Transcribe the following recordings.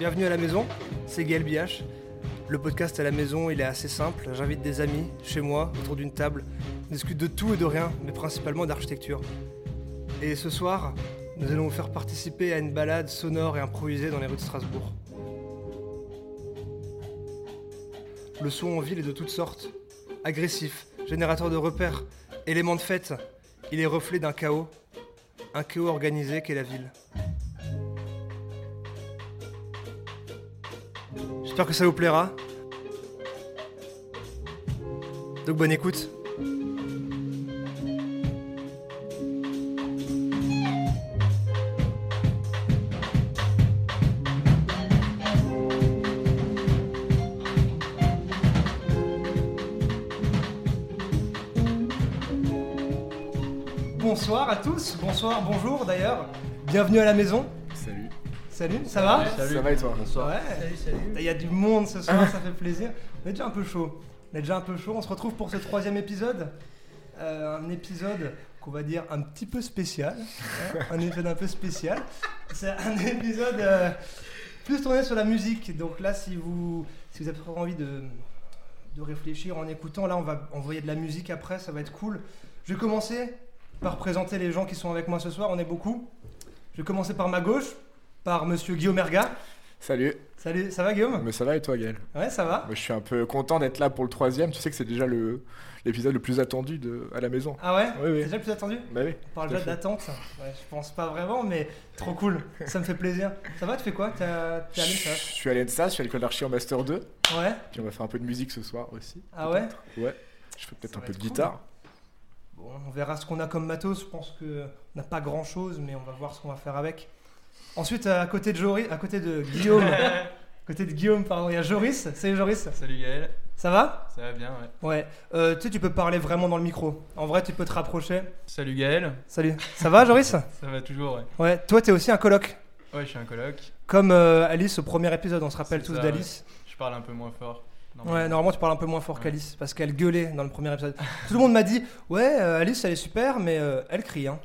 bienvenue à la maison, c'est Gaël Biache. Le podcast à la maison, il est assez simple. J'invite des amis chez moi, autour d'une table. On discute de tout et de rien, mais principalement d'architecture. Et ce soir, nous allons vous faire participer à une balade sonore et improvisée dans les rues de Strasbourg. Le son en ville est de toutes sortes. Agressif, générateur de repères, élément de fête. Il est reflet d'un chaos. Un chaos organisé qu'est la ville. J'espère que ça vous plaira. Donc bonne écoute. Bonsoir à tous, bonsoir, bonjour d'ailleurs. Bienvenue à la maison. Salut. Salut, ça va Ça va et toi Ouais. Salut, salut. Il y a du monde ce soir, ça fait plaisir. On est déjà un peu chaud. On est déjà un peu chaud. On se retrouve pour ce troisième épisode. Euh, un épisode qu'on va dire un petit peu spécial. hein, un épisode un peu spécial. C'est un épisode euh, plus tourné sur la musique. Donc là, si vous, si vous avez envie de, de réfléchir en écoutant, là, on va envoyer de la musique après. Ça va être cool. Je vais commencer par présenter les gens qui sont avec moi ce soir. On est beaucoup. Je vais commencer par ma gauche, par monsieur Guillaume Erga. Salut. Salut, ça va Guillaume? Mais ça va et toi Gaël? Ouais, ça va. Moi je suis un peu content d'être là pour le troisième. Tu sais que c'est déjà le l'épisode le plus attendu de à la maison. Ah ouais? Oui, C'est oui. déjà le plus attendu? Bah oui. On parle déjà d'attente. Ouais, je pense pas vraiment, mais trop cool. Ça me fait plaisir. Ça va, tu fais quoi? T'es à- allé Je suis à l'ENSA, je suis à l'école d'archi en Master 2. Ouais Puis on va faire un peu de musique ce soir aussi. Ah ouais? Ouais. Je fais peut-être un peu de cool. guitare. Bon, on verra ce qu'on a comme matos. Je pense que on n'a pas grand chose, mais on va voir ce qu'on va faire avec. Ensuite, à côté de Joris, à côté de Guillaume, à côté de Guillaume, pardon, il y a Joris. Salut Joris. Salut Gaël, Ça va? Ça va bien, ouais. Ouais. Euh, tu sais, tu peux parler vraiment dans le micro. En vrai, tu peux te rapprocher. Salut Gaël, Salut. Ça va, Joris? Ça va toujours, ouais. Ouais. Toi, t'es aussi un coloc. Ouais, je suis un coloc, Comme euh, Alice au premier épisode, on se rappelle tous d'Alice. je parle un peu moins fort. Ouais, normalement tu parles un peu moins fort Ouais. qu'Alice parce qu'elle gueulait dans le premier épisode. Tout le monde m'a dit Ouais, euh, Alice elle est super, mais euh, elle crie. Hein.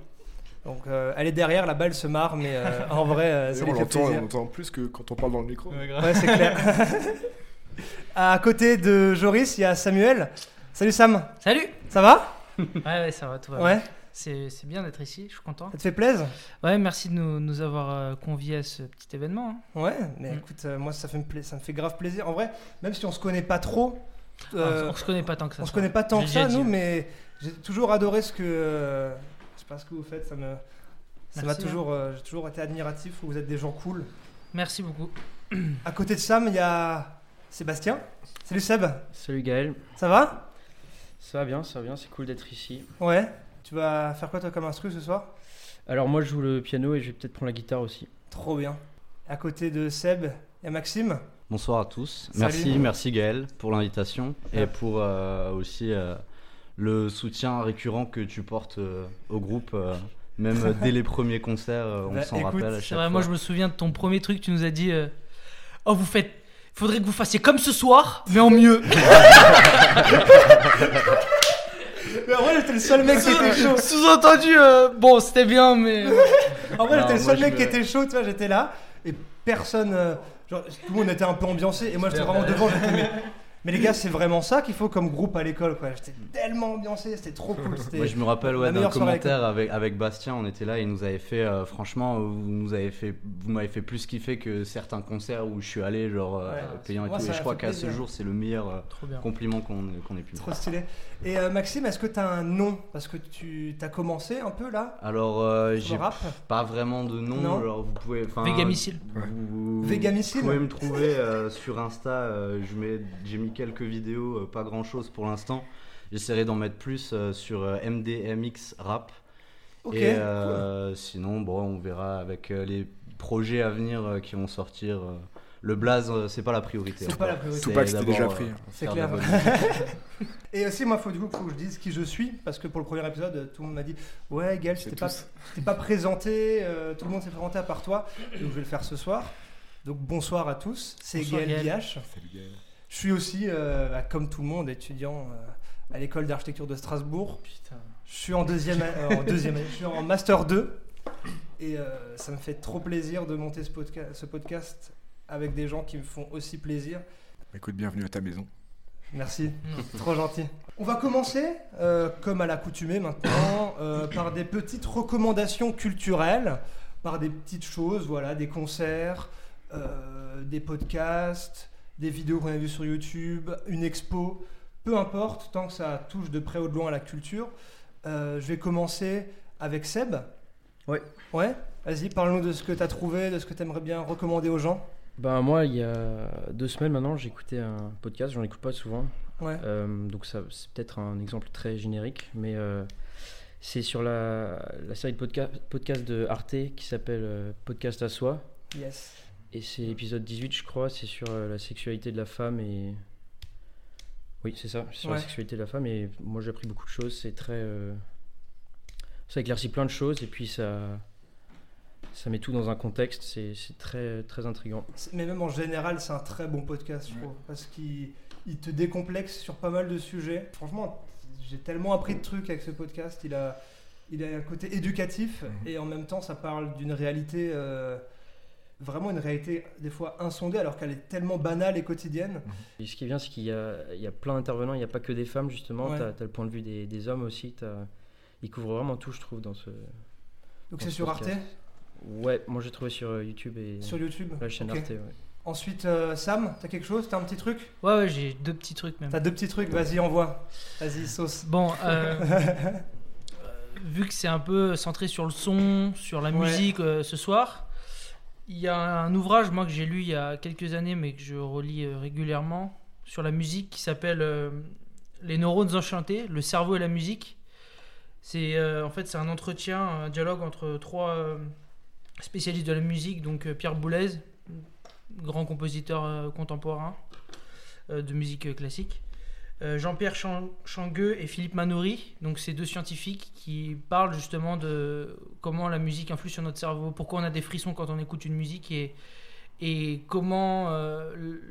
Donc euh, elle est derrière, là-bas elle se marre, mais euh, en vrai euh, ça on fait plaisir. on l'entend plus que quand on parle dans le micro. Ouais, c'est clair. à côté de Joris, il y a Samuel. Salut Sam, Salut ça va? Ouais, ouais, ça va, tout va Ouais, bien. C'est c'est bien d'être ici, je suis content. ça te fait plaisir? Ouais, merci de nous, nous avoir euh, conviés à ce petit événement. hein. Ouais, mais Mm. écoute, euh, moi ça, fait me ça me fait grave plaisir. En vrai, même si on se connaît pas trop, euh, on, on se connaît pas tant que ça. On se connaît pas tant que ça, nous, dit. mais j'ai toujours adoré ce que. Sais pas ce que vous faites, ça me. Ça m'a hein. toujours, euh, j'ai toujours été admiratif. Vous êtes des gens cool. Merci beaucoup. À côté de Sam, il y a Sébastien. Salut Seb, Salut Gaël, ça va? Ça va bien, ça va bien, c'est cool d'être ici. Ouais. Tu vas faire quoi toi comme instru ce soir? Alors moi je joue le piano et je vais peut-être prendre la guitare aussi. Trop bien. À côté de Seb, il y a Maxime. Bonsoir à tous. Salut. Merci, merci Gaël pour l'invitation Ouais. et pour euh, aussi euh, le soutien récurrent que tu portes euh, au groupe, euh, même dès les premiers concerts, euh, on Bah, s'en rappelle à C'est chaque vrai, fois. moi je me souviens de ton premier truc, tu nous as dit euh, Oh, vous faites. Faudrait que vous fassiez comme ce soir, mais en mieux. Mais en vrai, j'étais le seul mec qui était chaud. Sous-entendu, euh, bon, c'était bien, mais. En vrai, j'étais le seul mec me- qui était chaud, tu vois, j'étais là. Et personne. euh, genre, tout le monde était un peu ambiancé. Et moi, j'étais vraiment devant. j'étais, mais, les gars, c'est vraiment ça qu'il faut comme groupe à l'école, quoi. J'étais tellement ambiancé, c'était trop cool. C'était... Moi, je me rappelle ouais, d'un commentaire avec, avec Bastien, on était là et il nous avait fait, euh, franchement, vous, nous avez fait, vous m'avez fait plus kiffer que certains concerts où je suis allé, genre euh, payant et tout. Et je crois qu'à ce jour, c'est le meilleur euh, compliment qu'on qu'on ait pu me Trop faire. stylé. Et euh, Maxime, est-ce que t'as un nom? Parce que tu t'as commencé un peu là? Alors, euh, j'ai rap? pas vraiment de nom. Non. Alors vous pouvez. enfin, Végamicile. Vous, Végamicile Vous pouvez me trouver euh, sur Insta. euh, je mets, j'ai mis quelques vidéos, euh, pas grand chose pour l'instant. J'essaierai d'en mettre plus euh, sur euh, MDMX Rap. Et euh, sinon, bon, on verra avec euh, les projets à venir euh, qui vont sortir. euh, le blaze, c'est pas la priorité. C'est pas la priorité. C'est Tupac, c'était déjà pris, hein. C'est clair. Et aussi, moi, faut du coup faut que je dise qui je suis. Parce que pour le premier épisode, tout le monde m'a dit Ouais, Gaël, t'es pas, pas présenté. euh, tout le monde s'est présenté à part toi. Donc, je vais le faire ce soir. Donc, bonsoir à tous. C'est Gaël Gaël. Biache. Salut Gaël. Je suis aussi, euh, bah, comme tout le monde, étudiant euh, à l'école d'architecture de Strasbourg. Putain. Je suis en deuxième, euh, en deuxième année, je suis en master 2 et euh, ça me fait trop plaisir de monter ce, podca- ce podcast avec des gens qui me font aussi plaisir. Écoute, bienvenue à ta maison. Merci, trop gentil. On va commencer, euh, comme à l'accoutumée maintenant, euh, par des petites recommandations culturelles, par des petites choses, voilà, des concerts, euh, des podcasts, des vidéos qu'on a vues sur YouTube, une expo, peu importe, tant que ça touche de près ou de loin à la culture. Euh, je vais commencer avec Seb. Ouais. Ouais Vas-y, parle-nous de ce que tu as trouvé, de ce que tu aimerais bien recommander aux gens. Ben moi, il y a deux semaines maintenant, j'ai écouté un podcast, j'en écoute pas souvent. Ouais. Euh, donc ça, c'est peut-être un exemple très générique, mais euh, c'est sur la, la série de podca- podcast de Arte qui s'appelle Podcast à soi. Yes. Et c'est l'épisode 18, je crois, c'est sur euh, la sexualité de la femme et... Oui, c'est ça, sur Ouais. la sexualité de la femme. Et moi, j'ai appris beaucoup de choses. C'est très... euh, Ça éclaircit plein de choses et puis ça... Ça met tout dans un contexte. C'est c'est très, très intriguant. Mais même en général, c'est un très bon podcast, je trouve, parce qu'il il te décomplexe sur pas mal de sujets. Franchement, j'ai tellement appris de trucs avec ce podcast. Il a, il a un côté éducatif et en même temps, ça parle d'une réalité, euh, vraiment une réalité des fois insondée, alors qu'elle est tellement banale et quotidienne. Et ce qui est bien, c'est qu'il y a, il y a plein d'intervenants. Il n'y a pas que des femmes, justement. Ouais. Tu as, le point de vue des, des hommes aussi. t'as- Ils couvrent vraiment tout, je trouve, dans ce... Donc c'est ce sur Arte. Ouais, moi j'ai trouvé sur euh, YouTube et sur YouTube. la chaîne. Arte. ouais. Ensuite, euh, Sam, t'as quelque chose? T'as un petit truc? Ouais, ouais, j'ai deux petits trucs même. T'as deux petits trucs? Vas-y, envoie. Vas-y, sauce. Bon, euh, euh, vu que c'est un peu centré sur le son, sur la Ouais. musique euh, ce soir, il y a un ouvrage moi que j'ai lu il y a quelques années mais que je relis euh, régulièrement sur la musique qui s'appelle euh, Les neurones enchantés, le cerveau et la musique. C'est euh, en fait c'est un entretien, un dialogue entre trois spécialistes de la musique, donc Pierre Boulez, grand compositeur contemporain de musique classique. Euh, Jean-Pierre Chan- Changueux et Philippe Manoury, donc ces deux scientifiques qui parlent justement de comment la musique influe sur notre cerveau, pourquoi on a des frissons quand on écoute une musique et, et comment euh, le,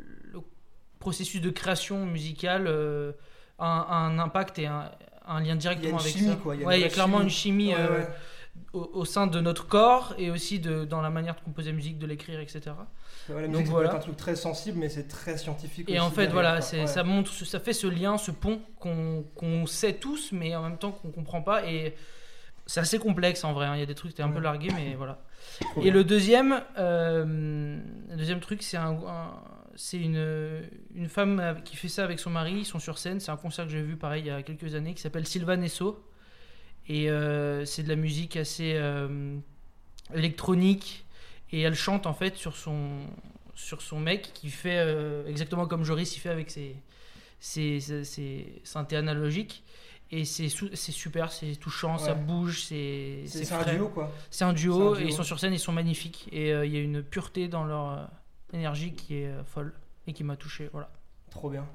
processus de création musicale euh, a, un, a un impact et un, un lien directement une avec chimie, ça. quoi, il y a une Ouais, il y a clairement chimie. une chimie Ouais, euh, ouais. Au, au sein de notre corps et aussi de, dans la manière de composer la musique, de l'écrire, etc. Ouais, la Donc ça peut voilà. être un truc très sensible, mais c'est très scientifique. Et aussi en fait, voilà, Ouais. ça montre, ça fait ce lien, ce pont qu'on, qu'on sait tous, mais en même temps qu'on comprend pas. Et c'est assez complexe en vrai. hein. Il y a des trucs, t'es un peu largué, mais voilà. Et bien. le deuxième, euh, le deuxième truc, c'est un, un- c'est une, une femme qui fait ça avec son mari. Ils sont sur scène. C'est un concert que j'ai vu pareil il y a quelques années qui s'appelle Sylvain Esso. Et euh, c'est de la musique assez euh, électronique. Et elle chante en fait sur son, sur son mec qui fait euh, exactement comme Joris il fait avec ses, ses, ses, ses synthés analogiques. Et c'est super, c'est touchant, ça bouge, c'est C'est un duo, quoi. C'est un duo, C'est un duo. et ils sont sur scène, ils sont magnifiques. Et euh, il y a une pureté dans leur euh, énergie qui est euh, folle et qui m'a touché. Voilà. Trop bien.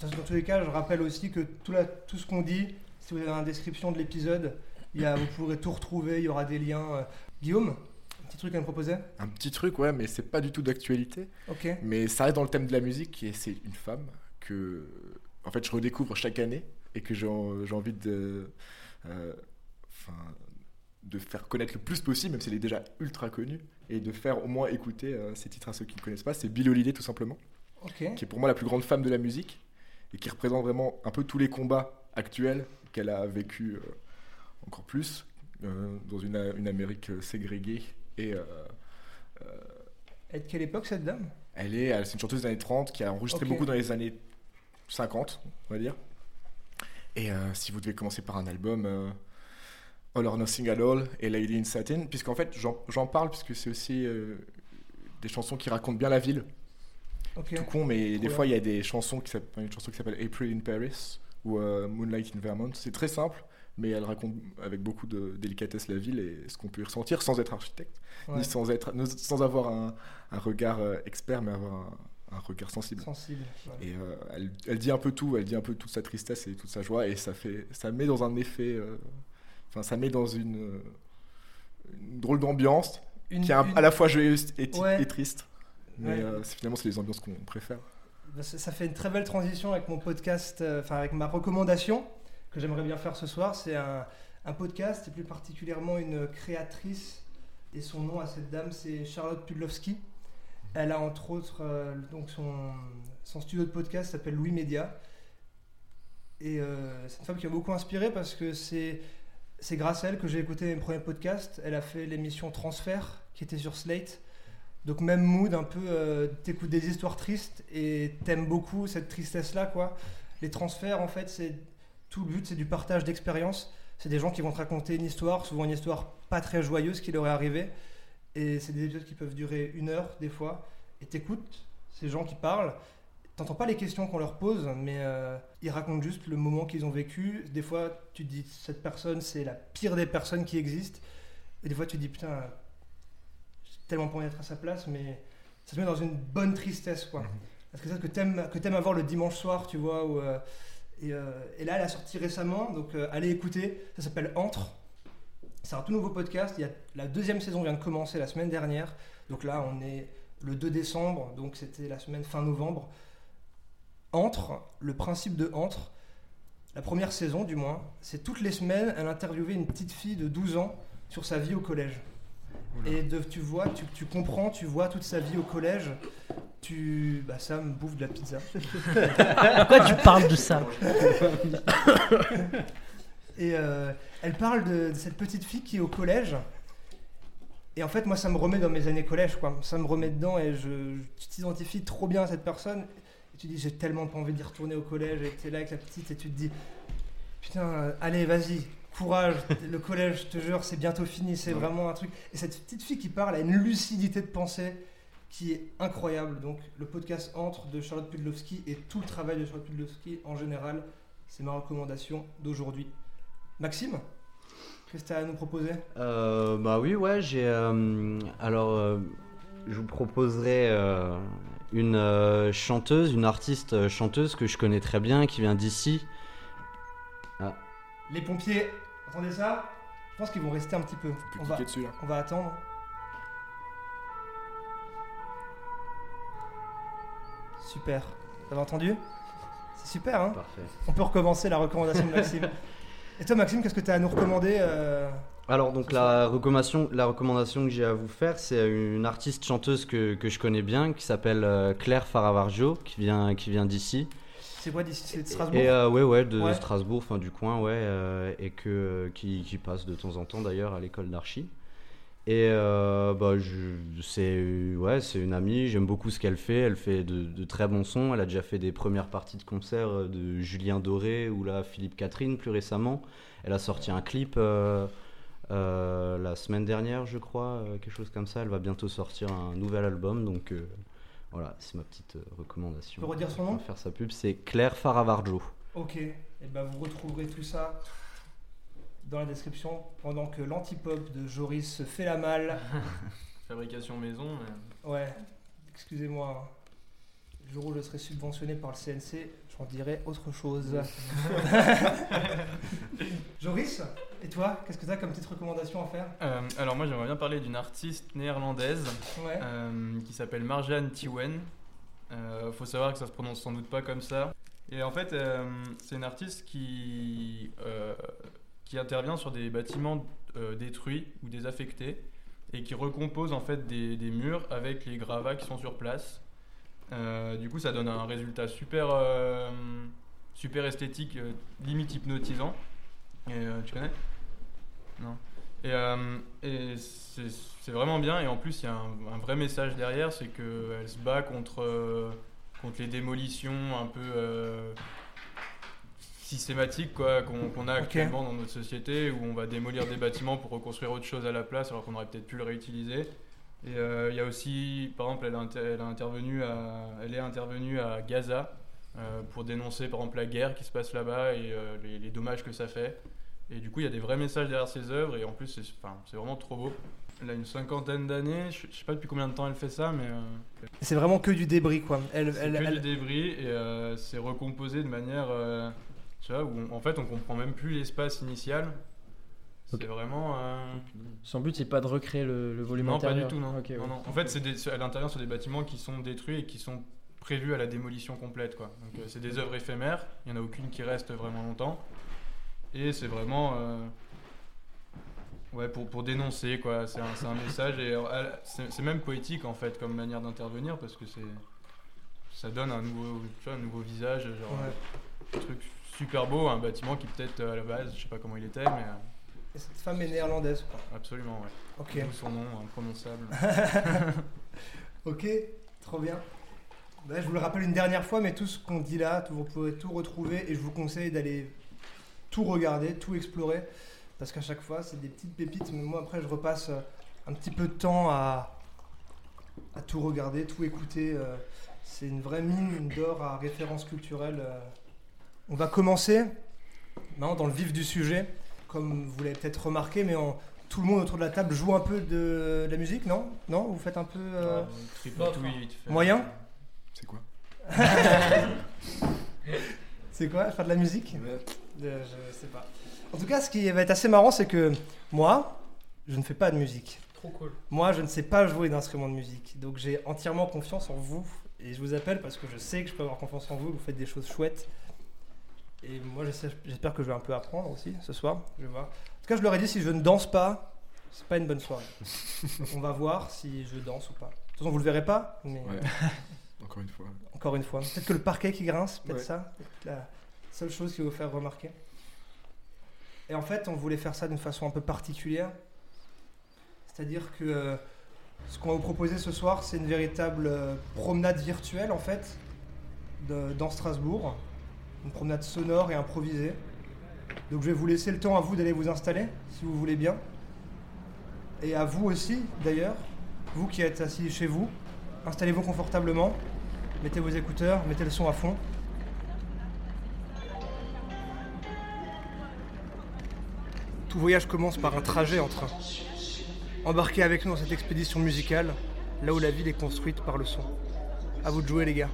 Dans dans tous les cas, je rappelle aussi que tout, la- tout ce qu'on dit, si vous la description de l'épisode, il y a- vous pourrez tout retrouver, il y aura des liens. euh. Guillaume, un petit truc à me proposer? Un petit truc, ouais, mais c'est pas du tout d'actualité. Ok. Mais ça reste dans le thème de la musique et c'est une femme que, en fait, je redécouvre chaque année et que j'ai en- j'ai envie de, euh, enfin, de faire connaître le plus possible, même si elle est déjà ultra connue, et de faire au moins écouter euh, ces titres à ceux qui ne connaissent pas. C'est Bill Holiday, tout simplement, qui est pour moi la plus grande femme de la musique et qui représente vraiment un peu tous les combats actuels qu'elle a vécu euh, encore plus euh, dans une, une Amérique euh, ségrégée et Et de quelle époque cette dame? Elle est, c'est une chanteuse des années 30 qui a enregistré beaucoup dans les années 50, on va dire. Et euh, si vous devez commencer par un album, euh, All or Nothing at All et Lady in Satin, puisqu'en fait j'en parle puisque c'est aussi euh, des chansons qui racontent bien la ville. Ok. Tout con, mais des bien. fois il y a des chansons qui s'appellent une chanson qui s'appelle April in Paris ou euh, Moonlight in Vermont. C'est très simple, mais elle raconte avec beaucoup de délicatesse la ville et ce qu'on peut y ressentir sans être architecte Ouais. ni sans, être, sans avoir un, un regard euh, expert, mais avoir un, un regard sensible. Sensible. ouais. Et euh, elle, elle dit un peu tout, elle dit un peu toute sa tristesse et toute sa joie, et ça fait, ça met dans un effet, euh, enfin ça met dans une, une drôle d'ambiance qui est un- une- à la fois joyeuse et, Ouais. et triste. Mais Ouais. euh, finalement, c'est les ambiances qu'on préfère. Bah, Ça fait une très belle transition avec mon podcast, euh, enfin avec ma recommandation que j'aimerais bien faire ce soir. C'est un, podcast et plus particulièrement une créatrice. Et son nom à cette dame, c'est Charlotte Pudlowski. Elle a entre autres euh, donc son, studio de podcast s'appelle Louis Média. Et euh, c'est une femme qui m'a beaucoup inspiré parce que c'est c'est grâce à elle que j'ai écouté mes premiers podcasts. Elle a fait l'émission Transfert qui était sur Slate. Donc même mood, un peu, euh, t'écoutes des histoires tristes et t'aimes beaucoup cette tristesse-là, quoi. Les transferts, en fait, c'est tout le but, c'est du partage d'expériences. C'est des gens qui vont te raconter une histoire, souvent une histoire pas très joyeuse qui leur est arrivée. Et c'est des épisodes qui peuvent durer une heure, des fois. Et t'écoutes ces gens qui parlent. T'entends pas les questions qu'on leur pose, mais euh, ils racontent juste le moment qu'ils ont vécu. Des fois, tu te dis, cette personne, c'est la pire des personnes qui existent. Et des fois, tu te dis, putain, tellement envie d'être à sa place, mais ça te met dans une bonne tristesse, quoi. Parce que c'est ça que t'aimes, que t'aimes avoir le dimanche soir, tu vois. Où, euh, et, euh, et là, elle a sorti récemment, donc euh, allez écouter. Ça s'appelle Entre. C'est un tout nouveau podcast. Il y a, la deuxième saison vient de commencer la semaine dernière. Donc là, on est le 2 décembre, donc c'était la semaine fin novembre. Entre, le principe de Entre, la première saison du moins, c'est toutes les semaines, elle interviewait une petite fille de 12 ans sur sa vie au collège. Et de, tu vois, tu, tu comprends, tu vois toute sa vie au collège. Tu, bah ça me bouffe de la pizza. Pourquoi tu parles de ça Et euh, elle parle de, de cette petite fille qui est au collège. Et en fait, moi, ça me remet dans mes années collège, quoi. Ça me remet dedans et je, je- tu t'identifies trop bien à cette personne. Et tu dis, j'ai tellement pas envie d'y retourner au collège. Et tu es là avec la petite et tu te dis, putain, euh, allez, vas-y, courage. Le collège, je te jure, c'est bientôt fini. C'est vraiment un truc. Et cette petite fille qui parle a une lucidité de pensée qui est incroyable. Donc, le podcast Entre de Charlotte Pudlowski et tout le travail de Charlotte Pudlowski en général, c'est ma recommandation d'aujourd'hui. Maxime, qu'est-ce que tu as à nous proposer? Euh, bah oui, ouais, j'ai. euh, alors, euh, je vous proposerai euh, une chanteuse, une artiste chanteuse que je connais très bien, qui vient d'ici. Les pompiers, entendez ça Je pense qu'ils vont rester un petit peu. Peux On va, cliquer dessus là. on va attendre. Super. Vous avez entendu? C'est super, hein? Parfait. On peut recommencer la recommandation de Maxime. Et toi, Maxime, qu'est-ce que tu as à nous recommander euh, Alors, donc, la recommandation, la recommandation que j'ai à vous faire, c'est une artiste chanteuse que, que je connais bien, qui s'appelle euh, Claire Faravargio, qui vient, qui vient d'ici. C'est quoi C'est de Strasbourg Et euh, ouais, ouais, de Ouais. Strasbourg, enfin du coin, ouais, euh, et que qui, qui passe de temps en temps d'ailleurs à l'école d'archi. Et euh, bah, c'est ouais, c'est une amie. J'aime beaucoup ce qu'elle fait. Elle fait de, de très bons sons. Elle a déjà fait des premières parties de concert euh, de Julien Doré ou là Philippe Catherine plus récemment. Elle a sorti un clip euh, euh, la semaine dernière, je crois, euh, quelque chose comme ça. Elle va bientôt sortir un nouvel album, donc euh, voilà, c'est ma petite euh, recommandation. Tu peux redire son On nom va faire sa pub, c'est Claire Faravargio. Ok. Et ben vous retrouverez tout ça dans la description pendant que l'antipop de Joris se fait la malle. Fabrication maison. mais- Ouais, excusez-moi. Le jour où je serai subventionné par le CNC, j'en dirai autre chose. Joris, et toi, qu'est-ce que tu as comme petite recommandation à faire? Euh, alors moi j'aimerais bien parler d'une artiste néerlandaise Ouais. euh, qui s'appelle Marjane Tiwen. Euh, faut savoir que ça se prononce sans doute pas comme ça. Et en fait, euh, c'est une artiste qui, euh, qui intervient sur des bâtiments euh, détruits ou désaffectés et qui recompose en fait des, des murs avec les gravats qui sont sur place. Euh, du coup, ça donne un résultat super, euh, super esthétique, euh, limite hypnotisant. Et, tu connais? Non. Et, et c'est vraiment bien. Et en plus, il y a un, un vrai message derrière c'est qu'elle se bat contre, contre les démolitions un peu systématiques quoi, qu'on a actuellement dans notre société, où on va démolir des bâtiments pour reconstruire autre chose à la place, alors qu'on aurait peut-être pu le réutiliser. Et euh, il y a aussi, par exemple, elle, a elle a intervenu à, elle est intervenue à Gaza euh, pour dénoncer, par exemple, la guerre qui se passe là-bas et euh, les, les dommages que ça fait. Et du coup, il y a des vrais messages derrière ses œuvres et en plus, c'est enfin, vraiment trop beau. Elle a une cinquantaine d'années, je je sais pas depuis combien de temps elle fait ça, mais euh, C'est vraiment que du débris, quoi. Elle, elle, que elle- du débris et euh, c'est recomposé de manière, euh, tu vois, où on- en fait on comprend même plus l'espace initial. C'est vraiment. euh, Son but, c'est pas de recréer le, le volume Non, pas intérieur. du tout, non. Ok, ouais. Non, non. En fait, c'est à l'intérieur sur des bâtiments qui sont détruits et qui sont prévus à la démolition complète, quoi. Donc euh, c'est des œuvres éphémères. Il y en a aucune qui reste vraiment longtemps. Et c'est vraiment. euh, Ouais, pour, pour dénoncer, quoi. C'est un, un message et c'est même poétique en fait comme manière d'intervenir parce que c'est ça donne un nouveau, tu vois, un nouveau visage, genre Ouais. un truc super beau, un bâtiment qui peut-être à la base, je sais pas comment il était, mais Et cette femme est néerlandaise, quoi. absolument, ouais. Ok. D'où son nom imprononçable. Ok, trop bien. Bah, je vous le rappelle une dernière fois, mais tout ce qu'on dit là, tout- vous pouvez tout retrouver et je vous conseille d'aller tout regarder, tout explorer, parce qu'à chaque fois, c'est des petites pépites. Mais moi, après, je repasse euh, un petit peu de temps à, à tout regarder, tout écouter. euh, C'est une vraie mine d'or à référence culturelle. euh. On va commencer maintenant dans le vif du sujet, comme vous l'avez peut-être remarqué, mais on- tout le monde autour de la table joue un peu de, de la musique, non? Non? Vous faites un peu... euh, Ouais, tripatouille, vite fait. Moyen? C'est quoi? C'est quoi? Faire de la musique? Euh, Je sais pas. En tout cas, ce qui va être assez marrant, c'est que moi, je ne fais pas de musique. Trop cool. Moi, je ne sais pas jouer d'instrument de musique. Donc, j'ai entièrement confiance en vous. Et je vous appelle parce que je sais que je peux avoir confiance en vous. Vous faites des choses chouettes. Et moi, j'espère que je vais un peu apprendre aussi ce soir. Je vais voir. En tout cas, je leur ai dit si je ne danse pas, c'est pas une bonne soirée. Donc, on va voir si je danse ou pas. De toute façon, vous le verrez pas. Mais Ouais. Encore une fois. encore une fois. Peut-être que le parquet qui grince, peut-être Ouais. ça. peut-être la seule chose qui va vous faire remarquer. Et en fait, on voulait faire ça d'une façon un peu particulière. C'est-à-dire que euh, ce qu'on va vous proposer ce soir, c'est une véritable euh, promenade virtuelle, en fait, de- dans Strasbourg. Une promenade sonore et improvisée. Donc je vais vous laisser le temps à vous d'aller vous installer, si vous voulez bien. Et à vous aussi, d'ailleurs, vous qui êtes assis chez vous, installez-vous confortablement. Mettez vos écouteurs, mettez le son à fond. Tout voyage commence par un trajet en train. Embarquez avec nous dans cette expédition musicale, là où la ville est construite par le son. À vous de jouer les gars.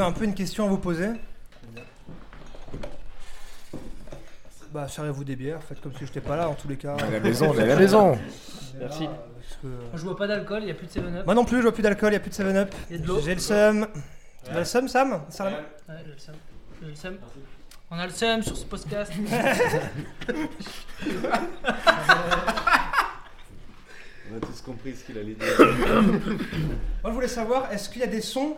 J'avais un peu une question à vous poser. Bah, servez-vous des bières, faites comme si j'étais pas là en tous les cas. À la maison, on est à la maison. Merci. Parce que, Je bois pas d'alcool, il n'y a plus de 7-Up. Moi non plus, je vois plus d'alcool, il a plus de 7-up. Il y a de l'eau. J'ai le seum. Tu as le seum, Sam Sérieusement Ouais, j'ai le seum. J'ai le seum. On a le seum sur ce podcast. On a tous compris ce qu'il allait dire. Moi, je voulais savoir, est-ce qu'il y a des sons,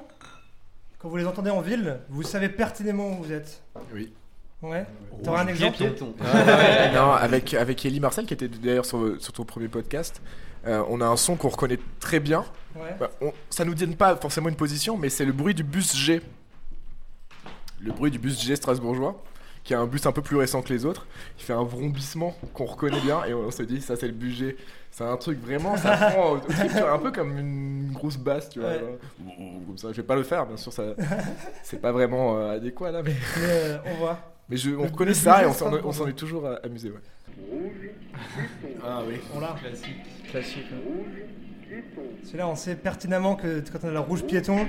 quand vous les entendez en ville, vous savez pertinemment où vous êtes Oui. Ouais T'auras un exemple non, avec, avec Ellie Marcel, qui était d'ailleurs sur, sur ton premier podcast, euh, on a un son qu'on reconnaît très bien. Ouais. Bah, on- ça nous donne pas forcément une position, mais c'est le bruit du bus G. Le bruit du bus G strasbourgeois, qui est un bus un peu plus récent que les autres. Il fait un vrombissement qu'on reconnaît bien et on se dit, ça c'est le bus G. C'est un truc vraiment, ça prend au- un peu comme une grosse basse, tu vois. Ouais. genre, Comme ça, je vais pas le faire, bien sûr, ça, c'est pas vraiment euh, adéquat là, mais, Mais euh, on voit. mais je, on reconnaît ça et on s'en, on s'en est toujours euh, amusé, ouais. Ah oui. On l'a. Classique. C'est là, on sait pertinemment que quand on a la rouge piéton,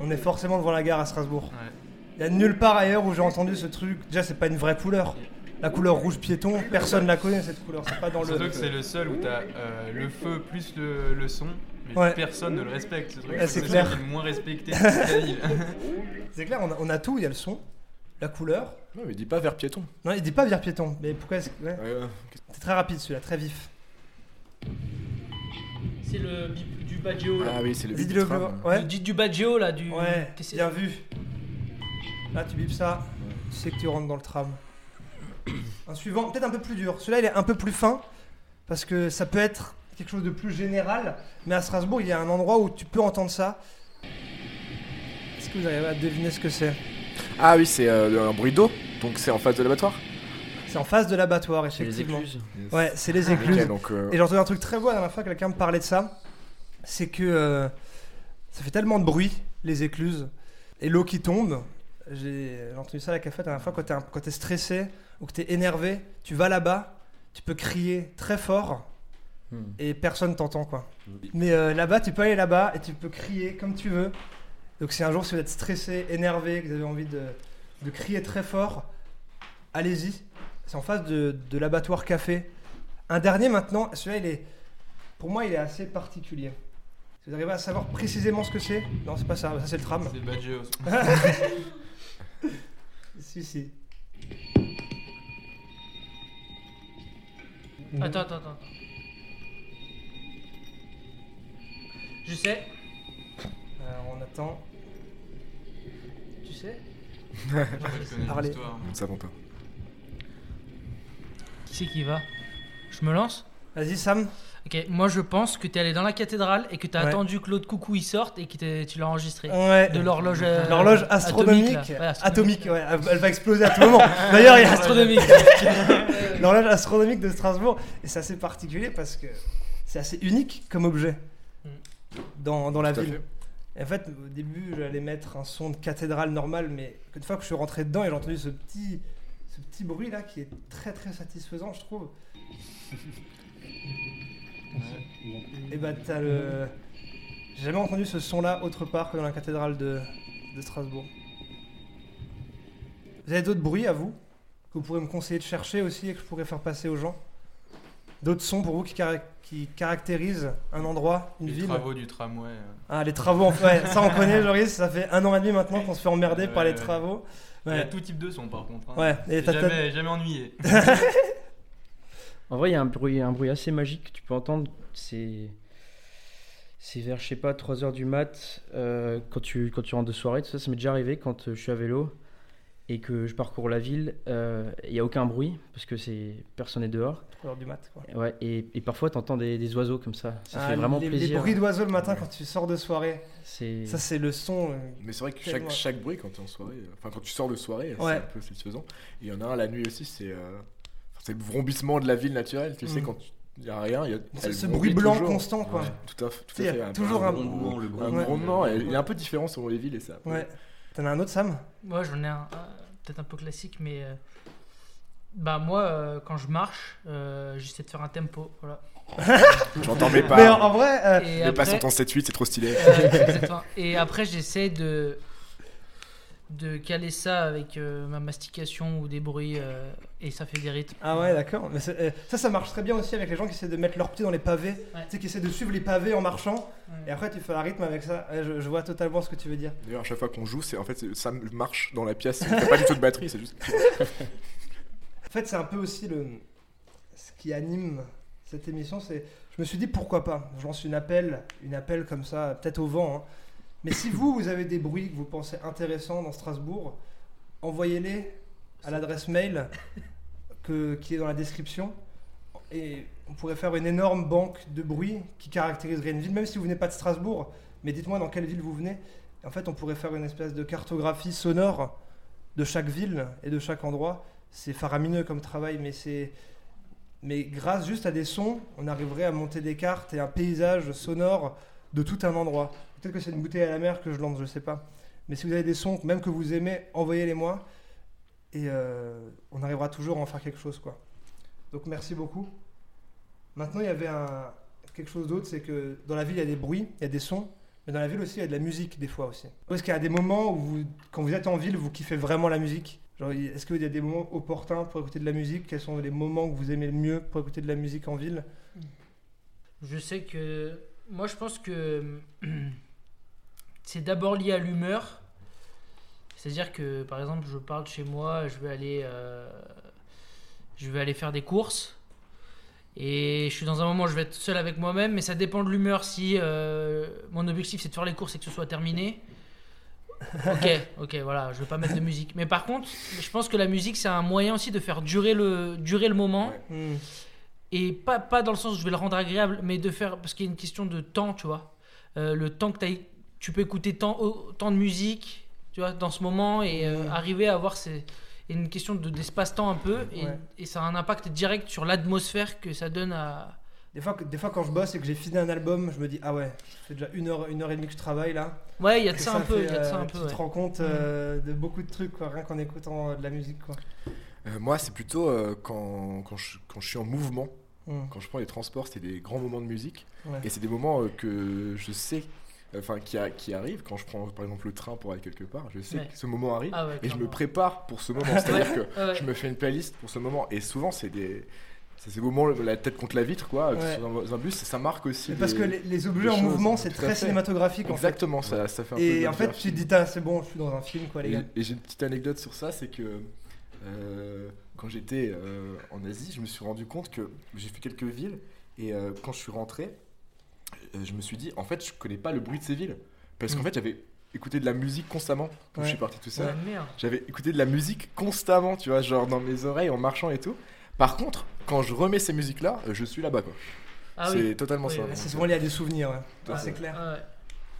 on est forcément devant la gare à Strasbourg. Ouais. Il y a nulle part ailleurs où j'ai entendu ce truc. Déjà, c'est pas une vraie couleur. La couleur rouge piéton, personne la connaît cette couleur. C'est pas dans le. Surtout que c'est le seul où t'as euh, le feu plus le, le son, mais Ouais. personne ne le respecte. Ce truc, Ouais, c'est le clair. le moins respecté. C'est clair, on a, on a tout. Il y a le son, la couleur. Non, mais dis pas vers piéton. Non, il dit pas vire piéton. Mais pourquoi est-ce que. ouais. Ouais, ouais. C'est très rapide celui-là, très vif. C'est le bip du Baggio là. Ah oui, c'est le bip. Flo. Ouais. Le dit du Baggio là, du. Ouais, Qu'est-ce que bien vu. Là, tu bipes ça, tu sais que tu rentres dans le tram. Un suivant, peut-être un peu plus dur. Celui-là, il est un peu plus fin, parce que ça peut être quelque chose de plus général, mais à Strasbourg, il y a un endroit où tu peux entendre ça. Est-ce que vous arrivez à deviner ce que c'est? Ah oui, c'est euh, un bruit d'eau, donc c'est en face de l'abattoir? C'est en face de l'abattoir, C'est les effectivement. écluses. Ouais, c'est les écluses. donc, euh, Et j'ai entendu un truc très beau la dernière fois, quelqu'un me parlait de ça. C'est que euh, ça fait tellement de bruit, les écluses, et l'eau qui tombe. J'ai entendu ça à la café la dernière fois, quand t'es quand t'es stressé ou que t'es énervé, tu vas là-bas, tu peux crier très fort Hmm. et personne t'entend quoi. Mais euh, là-bas, tu peux aller là-bas et tu peux crier comme tu veux. Donc si un jour si vous êtes stressé, énervé, que vous avez envie de, de crier très fort, allez-y. C'est en face de, de l'abattoir café. Un dernier maintenant, celui-là il est, pour moi il est assez particulier. Si vous arrivez à savoir précisément ce que c'est, non c'est pas ça, ça c'est le tram. C'est Badger aussi. Si si. Attends, attends, attends. Je sais. Alors on attend. Tu sais Parlez. l'histoire. nous ne savons pas. Qui c'est qui va? Je me lance? Vas-y Sam. Ok, moi je pense que t'es allé dans la cathédrale et que t'as Ouais. attendu que l'autre coucou il sorte et que tu l'as enregistré. Ouais. De l'horloge. euh, L'horloge astronomique, atomique, là. Ouais, atomique, ouais, elle elle va exploser à tout moment. D'ailleurs, il y a Astronomique. l'horloge astronomique de Strasbourg, et c'est assez particulier parce que c'est assez unique comme objet Mm. dans, dans la Tout à ville. Et en fait, au début, j'allais mettre un son de cathédrale normal, mais une fois que je suis rentré dedans et j'ai entendu ce petit, ce petit bruit là qui est très très satisfaisant, je trouve. Et bah, t'as le. J'ai jamais entendu ce son là autre part que dans la cathédrale de, de Strasbourg. Vous avez d'autres bruits à vous que vous pourrez me conseiller de chercher aussi et que je pourrais faire passer aux gens? D'autres sons pour vous qui, cara- qui caractérisent un endroit, une Les ville? travaux du tramway. euh. Ah, les travaux, en- ouais, ça on connaît, Joris, ça fait un an et demi maintenant qu'on se fait emmerder Ouais, par les ouais. travaux. Il y a tout type de son par contre. hein. ouais, et t'as- jamais, jamais ennuyé. En vrai, il y a un bruit, un bruit assez magique que tu peux entendre. C'est. C'est vers, je sais pas, 3h du mat, euh, quand, tu, quand tu rentres de soirée. Tout ça, ça m'est déjà arrivé quand euh, je suis à vélo et que je parcours la ville. euh, Il n'y a aucun bruit parce que c'est personne n'est dehors. heure du mat, quoi. Ouais, et, et parfois, tu entends des, des oiseaux comme ça. Ça Ah, fait vraiment les, plaisir. Les bruits d'oiseaux le matin quand tu sors de soirée, C'est. ça c'est le son. euh, Mais c'est vrai que chaque, chaque bruit quand tu es en soirée, euh, enfin quand tu sors de soirée, Ouais. c'est un peu satisfaisant. Il y en a un la nuit aussi, c'est euh, c'est le vrombissement de la ville naturelle. Tu sais, Mm. quand il n'y a rien, il y a ce, ce bruit blanc toujours. constant, quoi. Ouais. Tout à fait. Tout à il y fait a un- toujours un grondement, le grondement. Il est un peu différent selon les villes et ça. Ouais. T'en as un autre, Sam? Moi j'en ai un, peut-être un peu classique, mais. euh, Bah moi, euh, quand je marche, euh, j'essaie de faire un tempo. Voilà. J'entends mes pas. Mais en, en vrai, euh, pas sont en 7-8, c'est trop stylé. euh. Et après, j'essaie de de caler ça avec euh, ma mastication ou des bruits euh, et ça fait des rythmes. ah ouais, d'accord. Mais euh, ça, ça marche très bien aussi avec les gens qui essaient de mettre leurs pieds dans les pavés. Ouais. Tu sais, qui essaient de suivre les pavés en marchant. Ouais. Et après, tu fais un rythme avec ça. Je, je vois totalement ce que tu veux dire. D'ailleurs, à chaque fois qu'on joue, c'est en fait ça marche dans la pièce. Il n'y a pas du tout de batterie, c'est juste. En fait, c'est un peu aussi le ce qui anime cette émission. C'est, je me suis dit pourquoi pas. Je lance une appel, une appel comme ça, peut-être au vent. hein. Mais si vous, vous avez des bruits que vous pensez intéressants dans Strasbourg, envoyez-les à l'adresse mail qui est dans la description. Et on pourrait faire une énorme banque de bruits qui caractériserait une ville, même si vous venez pas de Strasbourg. Mais dites-moi dans quelle ville vous venez. En fait, on pourrait faire une espèce de cartographie sonore de chaque ville et de chaque endroit. C'est faramineux comme travail, mais c'est. Mais grâce juste à des sons, on arriverait à monter des cartes et un paysage sonore de tout un endroit. Peut-être que c'est une bouteille à la mer que je lance, je sais pas. Mais si vous avez des sons, même que vous aimez, envoyez-les moi. Et euh, on arrivera toujours à en faire quelque chose, quoi. Donc merci beaucoup. Maintenant, il y avait un, quelque chose d'autre, c'est que dans la ville, il y a des bruits, il y a des sons. Mais dans la ville aussi, il y a de la musique des fois aussi. Est-ce qu'il y a des moments où, vous, quand vous êtes en ville, vous kiffez vraiment la musique? Est-ce qu'il y a des moments opportuns pour écouter de la musique? Quels sont les moments que vous aimez le mieux pour écouter de la musique en ville? Je sais que moi je pense que c'est d'abord lié à l'humeur. C'est-à-dire que par exemple je parle chez moi, je vais aller euh, je vais aller faire des courses et je suis dans un moment où je vais être seul avec moi-même, mais ça dépend de l'humeur. Si euh, mon objectif c'est de faire les courses et que ce soit terminé, ok, ok, voilà, je vais pas mettre de musique. Mais par contre, je pense que la musique c'est un moyen aussi de faire durer le durer le moment. Ouais. Hmm. Et pas, pas dans le sens où je vais le rendre agréable, mais de faire. Parce qu'il y a une question de temps, tu vois. Euh, le temps que t'as- tu peux écouter tant, autant de musique. tu vois, dans ce moment et euh, arriver à avoir ces, une question de d'espace-temps un peu et, Ouais. et ça a un impact direct sur l'atmosphère que ça donne à. Des fois, des fois, quand je bosse et que j'ai fini un album, je me dis, ah ouais, ça fait déjà une heure, une heure et demie que je travaille là. Ouais, il y a de ça, un peu, fait, il y a de ça euh, un tu peu. te ouais. rends compte euh, de beaucoup de trucs, quoi, rien qu'en écoutant euh, de la musique. Quoi. Euh, moi, c'est plutôt euh, quand, quand, je, quand je suis en mouvement, Mm. quand je prends les transports, c'est des grands moments de musique. Ouais. Et c'est des moments que je sais, enfin, qui, a- qui arrivent. Quand je prends par exemple le train pour aller quelque part, je sais Ouais. que ce moment arrive. Ah ouais, et je me prépare pour ce moment. C'est-à-dire que Ouais, ouais. je me fais une playlist pour ce moment. Et souvent, c'est des. C'est ces moments, la tête contre la vitre, quoi, que dans un bus, ça marque aussi. Parce des- que les, les objets en choses, mouvement, c'est à très fait. cinématographique en fait. Exactement, ça, ça fait un peu. Et en fait, dire tu te dis, c'est bon, je suis dans un film, quoi, les Et, gars. et j'ai une petite anecdote sur ça, c'est que euh, quand j'étais euh, en Asie, je me suis rendu compte que j'ai fait quelques villes et euh, quand je suis rentré, euh, je me suis dit, en fait, je connais pas le bruit de ces villes. Parce qu'en Mm. fait, j'avais écouté de la musique constamment quand je suis parti tout seul. Ouais. J'avais écouté de la musique constamment, tu vois, genre dans mes oreilles en marchant et tout. Par contre, quand je remets ces musiques-là, euh, je suis là-bas, quoi. Ah c'est oui. totalement Oui, ça. oui. C'est souvent lié à des souvenirs, ouais. C'est clair. Ah ouais.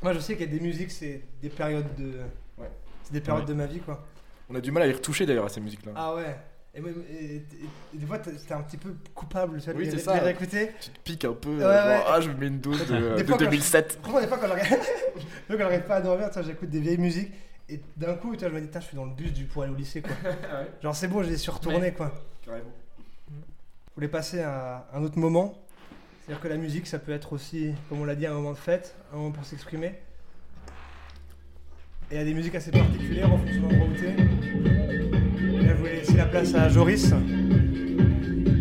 Moi, je sais qu'il y a des musiques, c'est des périodes de. Ouais. C'est des périodes Ouais. de ma vie, quoi. On a du mal à y retoucher d'ailleurs à ces musiques-là. Ah ouais. Et, même- et- et- et des fois, t'es un petit peu coupable, tu vois, de Oui, les- c'est de ça. les réécouter. Tu te piques un peu, Ouais, ouais. genre, ah, je me mets une dose de, Des de fois, quand je- 2007. Franchement, des fois, quand j'arrive- pas à dormir, j'écoute des vieilles musiques. Et d'un coup, tu vois, je me dis, Putain, je suis dans le bus du pour aller au lycée, quoi. Genre, c'est bon, je les suis retournés, quoi. Carrément. Je voulais passer à un autre moment. C'est-à-dire que la musique, ça peut être aussi, comme on l'a dit, un moment de fête, un moment pour s'exprimer. Et il y a des musiques assez particulières en fonction de l'endroit où t'es. À Joris.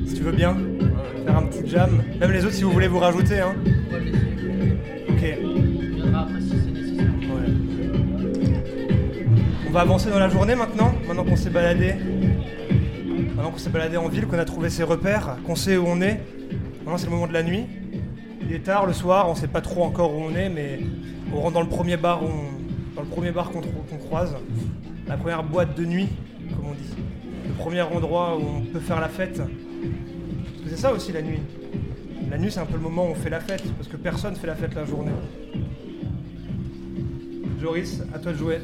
Si tu veux bien, faire un petit jam. Même les autres, si vous voulez vous rajouter. Hein. Ok. on va avancer dans la journée maintenant, maintenant qu'on s'est baladé. Maintenant qu'on s'est baladé en ville, qu'on a trouvé ses repères, qu'on sait où on est. Maintenant c'est le moment de la nuit. Il est tard le soir, on sait pas trop encore où on est, mais on rentre dans le premier bar, on- dans le premier bar qu'on croise, la première boîte de nuit, premier endroit où on peut faire la fête. C'est ça aussi la nuit. La nuit c'est un peu le moment où on fait la fête, parce que personne fait la fête la journée. Joris, à toi de jouer.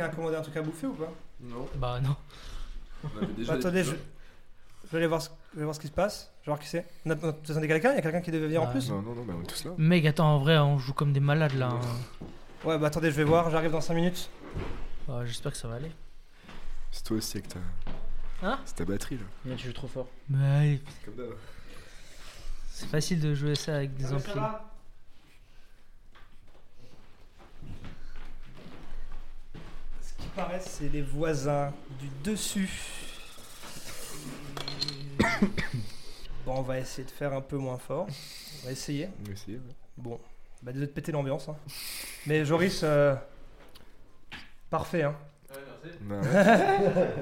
Quelqu'un a commandé un truc à bouffer ou pas Non. Bah non. On avait déjà Bah, Attendez, je... je vais aller voir ce... je vais voir ce qui se passe. Je vais voir qui c'est. On a- Vous attendez quelqu'un? Il y a quelqu'un qui devait venir en Bah, plus? Non, non, non, bah, on est tous là. Mec, attends, en vrai, on joue comme des malades là. hein. Ouais, bah attendez, je vais voir. J'arrive dans 5 minutes. Bah, J'espère que ça va aller. C'est toi aussi avec ta. Hein? C'est ta batterie là. Merde, tu joues trop fort. Mais Comme d'hab. c'est facile de jouer ça avec des amplis. C'est les voisins du dessus. bon, on va essayer de faire un peu moins fort. On va essayer. On va essayer. ouais. Bon, bah désolé de péter l'ambiance. hein. Mais Joris, euh, parfait. Hein. Bah, ouais.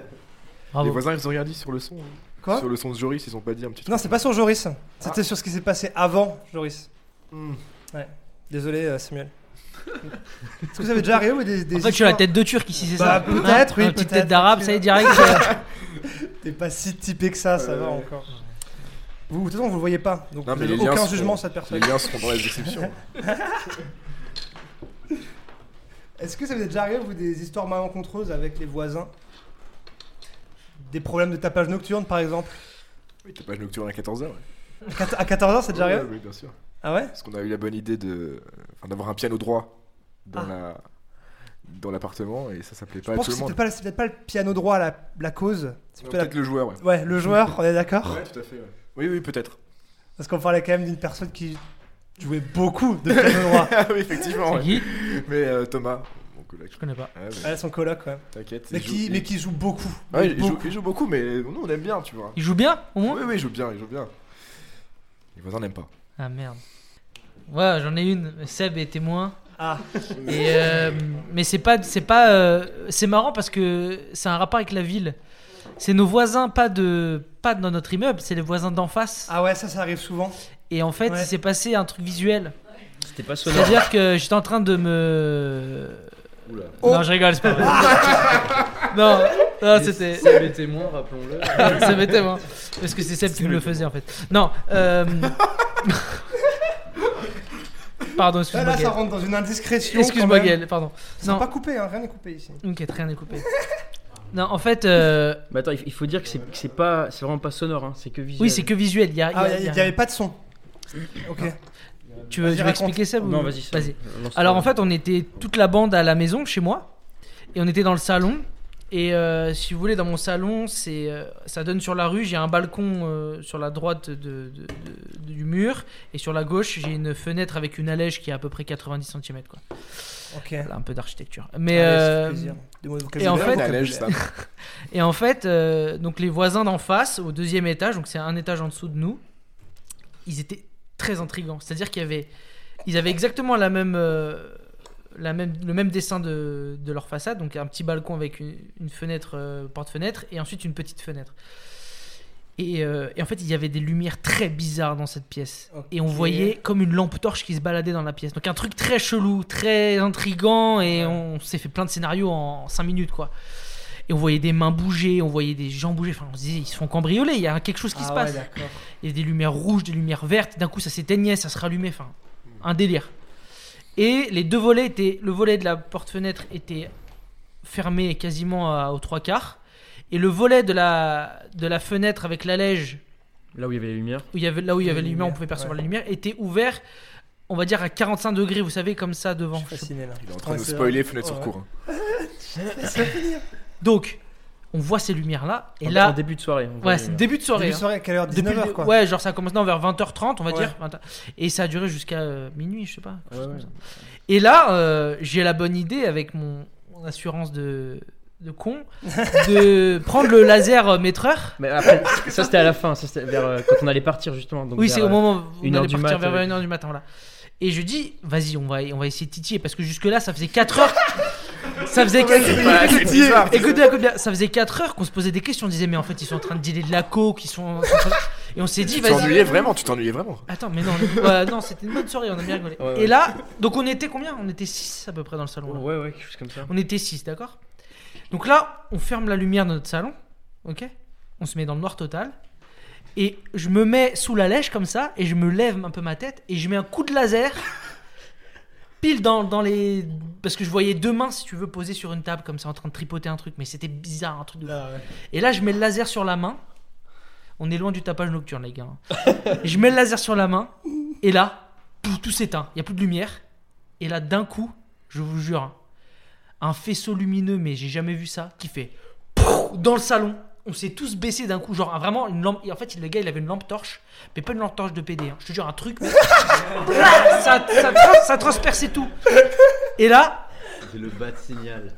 Les Bravo. voisins, ils ont rien dit sur le son. hein. Quoi Sur le son de Joris, ils ont pas dit un petit truc. Non, c'est pas sur Joris. C'était sur ce qui s'est passé avant Joris. Hmm. Désolé, euh, Samuel. Est-ce que vous avez déjà arrivé ou des, des En fait, tu as la tête de turc ici, c'est Bah, ça peut-être, oui, Un petite peut-être, tête d'arabe, ça y est, direct. T'es pas si typé que ça, ça va ouais. encore. Vous, de toute façon, vous le voyez pas. Donc, Non, vous mais avez les liens aucun seront- jugement sur cette Les personne. liens seront dans la description. Est-ce que ça vous est déjà arrivé, vous, des histoires malencontreuses avec les voisins? Des problèmes de tapage nocturne, par exemple? Oui, t'as pas nocturne à 14h. Ouais. À 14h, c'est déjà Ouais, arrivé? Oui, bien sûr. Ah ouais? Parce qu'on a eu la bonne idée de, enfin, d'avoir un piano droit dans Ah. la dans l'appartement et ça s'appelait Je pas à pense tout que c'est peut-être pas, c'est peut-être pas le piano droit la, la cause. C'est la- Peut-être le joueur, ouais. Ouais, le joueur, on est d'accord Ouais, tout à fait. ouais. Oui, oui, peut-être. Parce qu'on parlait quand même d'une personne qui jouait beaucoup de piano droit. Ah oui, effectivement. C'est ouais. qui Mais euh, Thomas, mon collègue. Je connais pas. Ouais, ouais, Elle, son coloc, ouais. T'inquiète. Mais qui, il- mais qui joue beaucoup. Ouais, il, joue, beaucoup. il joue beaucoup, mais nous on aime bien, tu vois. Il joue bien, au moins Oui, oui, il joue bien, il joue bien. Les voisins n'aiment pas. Ah merde. Ouais, j'en ai une. Seb est témoin. Ah, Et euh, mais c'est pas, c'est pas, euh, c'est marrant parce que c'est un rapport avec la ville. C'est nos voisins, pas de, pas dans notre immeuble, c'est les voisins d'en face. ah ouais, ça, ça arrive souvent. Et en fait, Ouais. il s'est passé un truc visuel. C'était pas sonore. C'est-à-dire que j'étais en train de me. Oula. Oh. Non, je rigole, c'est pas vrai. non, non, c'était. Seb est témoin, rappelons-le. ça m'était moi. Parce que c'est Seb qui me le faisait en fait. Non. Euh... Pardon, Là, excuse-moi. là, ça rentre dans une indiscrétion. Excuse-moi. Gaël, pardon. C'est Non, pas coupé, hein, rien n'est coupé ici. ok, rien n'est coupé. Non, en fait, euh, Mais attends, il faut dire que c'est pas, vraiment pas sonore, hein, c'est que visuel. oui, c'est que visuel. Il y a, il y a- Ah, il y a il n'y rien. avait pas de son. Ok. Tu veux, Vas-y, tu veux raconte. expliquer ça ou... Non, vas-y. ça- Vas-y. lance-toi. Alors en fait, on était toute la bande à la maison chez moi et on était dans le salon. Et euh, si vous voulez, dans mon salon, c'est euh, ça donne sur la rue. J'ai un balcon euh, sur la droite de, de- de- du mur et sur la gauche, j'ai une fenêtre avec une allège qui est à peu près 90 cm. Quoi. Ok. Voilà, un peu d'architecture. Mais et en fait- et en fait, euh, donc les voisins d'en face, au deuxième étage, donc c'est un étage en dessous de nous, ils étaient très intrigants. C'est-à-dire qu'il y avait, ils avaient exactement la même, euh, la même, le même dessin de, de leur façade, donc un petit balcon avec une, une fenêtre, euh, porte-fenêtre, et ensuite une petite fenêtre. Et, euh, et en fait, il y avait des lumières très bizarres dans cette pièce. Et on voyait comme une lampe torche qui se baladait dans la pièce. Donc un truc très chelou, très intrigant, et on s'est fait plein de scénarios en 5 minutes, quoi. Et on voyait des mains bouger, on voyait des gens bouger. Enfin, on se disait, ils se font cambrioler, il y a quelque chose qui Ah se ouais, passe. Il y a des lumières rouges, des lumières vertes. D'un coup, ça s'éteignait, ça se rallumait. Enfin, un délire. Et les deux volets étaient. Le volet de la porte-fenêtre était fermé quasiment à- aux trois quarts. Et le volet de la, de la fenêtre avec l'allège, Là où il y avait les lumières. où il y avait, là où il y avait les lumières, on pouvait percevoir ouais. les lumières, était ouvert, on va dire à 45 degrés, vous savez, comme ça devant. Je suis fasciné là. Il est en train de nous spoiler fenêtre sur Ouais. cours. hein. Donc, on voit ces lumières-là. Et En- là, en début de soirée. on ouais, c'est lumières. début de soirée. Début hein. soirée, à quelle heure Depuis 19h le- quoi. Ouais, genre ça commence non, vers 20h30, on va Ouais. dire. 20h. Et ça a duré jusqu'à euh, minuit, je sais pas. quelque Ouais, chose ouais. comme ça. Et là, euh, j'ai la bonne idée avec mon, mon assurance de, de con de prendre le laser euh, métreur. Mais après, ça c'était à la fin, ça c'était vers euh, quand on allait partir justement. Donc Oui, c'est au moment où on une heure allait du partir mat, vers euh, 1h du matin. Voilà. Et je dis, vas-y, on va, on va essayer de titiller parce que jusque-là, ça faisait 4 heures. ça faisait 4 c'est bizarre. Écoutez, ça faisait 4 heures qu'on se posait des questions. On disait, mais en fait, ils sont en train de dealer de la coke, ils sont. Et on s'est dit, Tu vas-y. t'ennuyais vraiment, tu t'ennuyais vraiment. Attends, mais non, non, c'était une bonne soirée, on a bien rigolé. Ouais, ouais. Et là, donc on était combien? On était 6 à peu près dans le salon. là. Ouais, ouais, quelque chose comme ça. On était 6, d'accord? Donc là, on ferme la lumière de notre salon, ok? On se met dans le noir total. Et je me mets sous la lèche comme ça, et je me lève un peu ma tête, et je mets un coup de laser pile dans, dans les. Parce que je voyais deux mains, si tu veux, posées sur une table comme ça, en train de tripoter un truc, mais c'était bizarre, un truc de. Ah, ouais. Et là, je mets le laser sur la main. On est loin du tapage nocturne, les gars. Et je mets le laser sur la main. Et là, tout, tout s'éteint. Il n'y a plus de lumière. Et là, d'un coup, je vous jure, hein, un faisceau lumineux, mais j'ai jamais vu ça, qui fait dans le salon. On s'est tous baissés d'un coup, genre vraiment une lampe. et en fait, le gars, il avait une lampe torche, mais pas une lampe torche de PD. hein. Je te jure, un truc. ça, ça, trans- ça transperçait tout. Et là, C'est le bas de signal.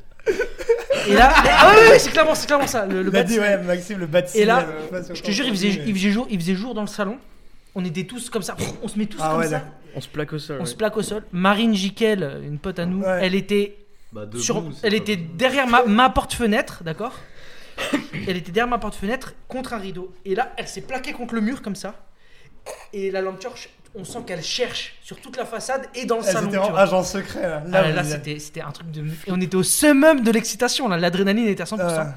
et là, ah ouais, ouais, ouais, c'est clairement, c'est clairement ça. Le, le de dit, ouais, Maxime, le bas de Et là, signal, je te jure, il faisait, mais- il faisait jour, il faisait jour dans le salon. On était tous comme ça. On se met tous Ah comme ouais, ça. On se plaque au sol. On ouais. se plaque au sol. Marine Jiquel, une pote à nous, Ouais. elle était Bah, debout, sur, c'est elle était derrière ma, ma porte-fenêtre, d'accord Elle était derrière ma porte-fenêtre contre un rideau. Et là, elle s'est plaquée contre le mur comme ça. Et la lampe torche, on sent qu'elle cherche sur toute la façade et dans le Elle salon. était tu en agent secret là. Ah, là, c'était c'était un truc de. Et on était au summum de l'excitation, là. L'adrénaline était à 100%. Ah,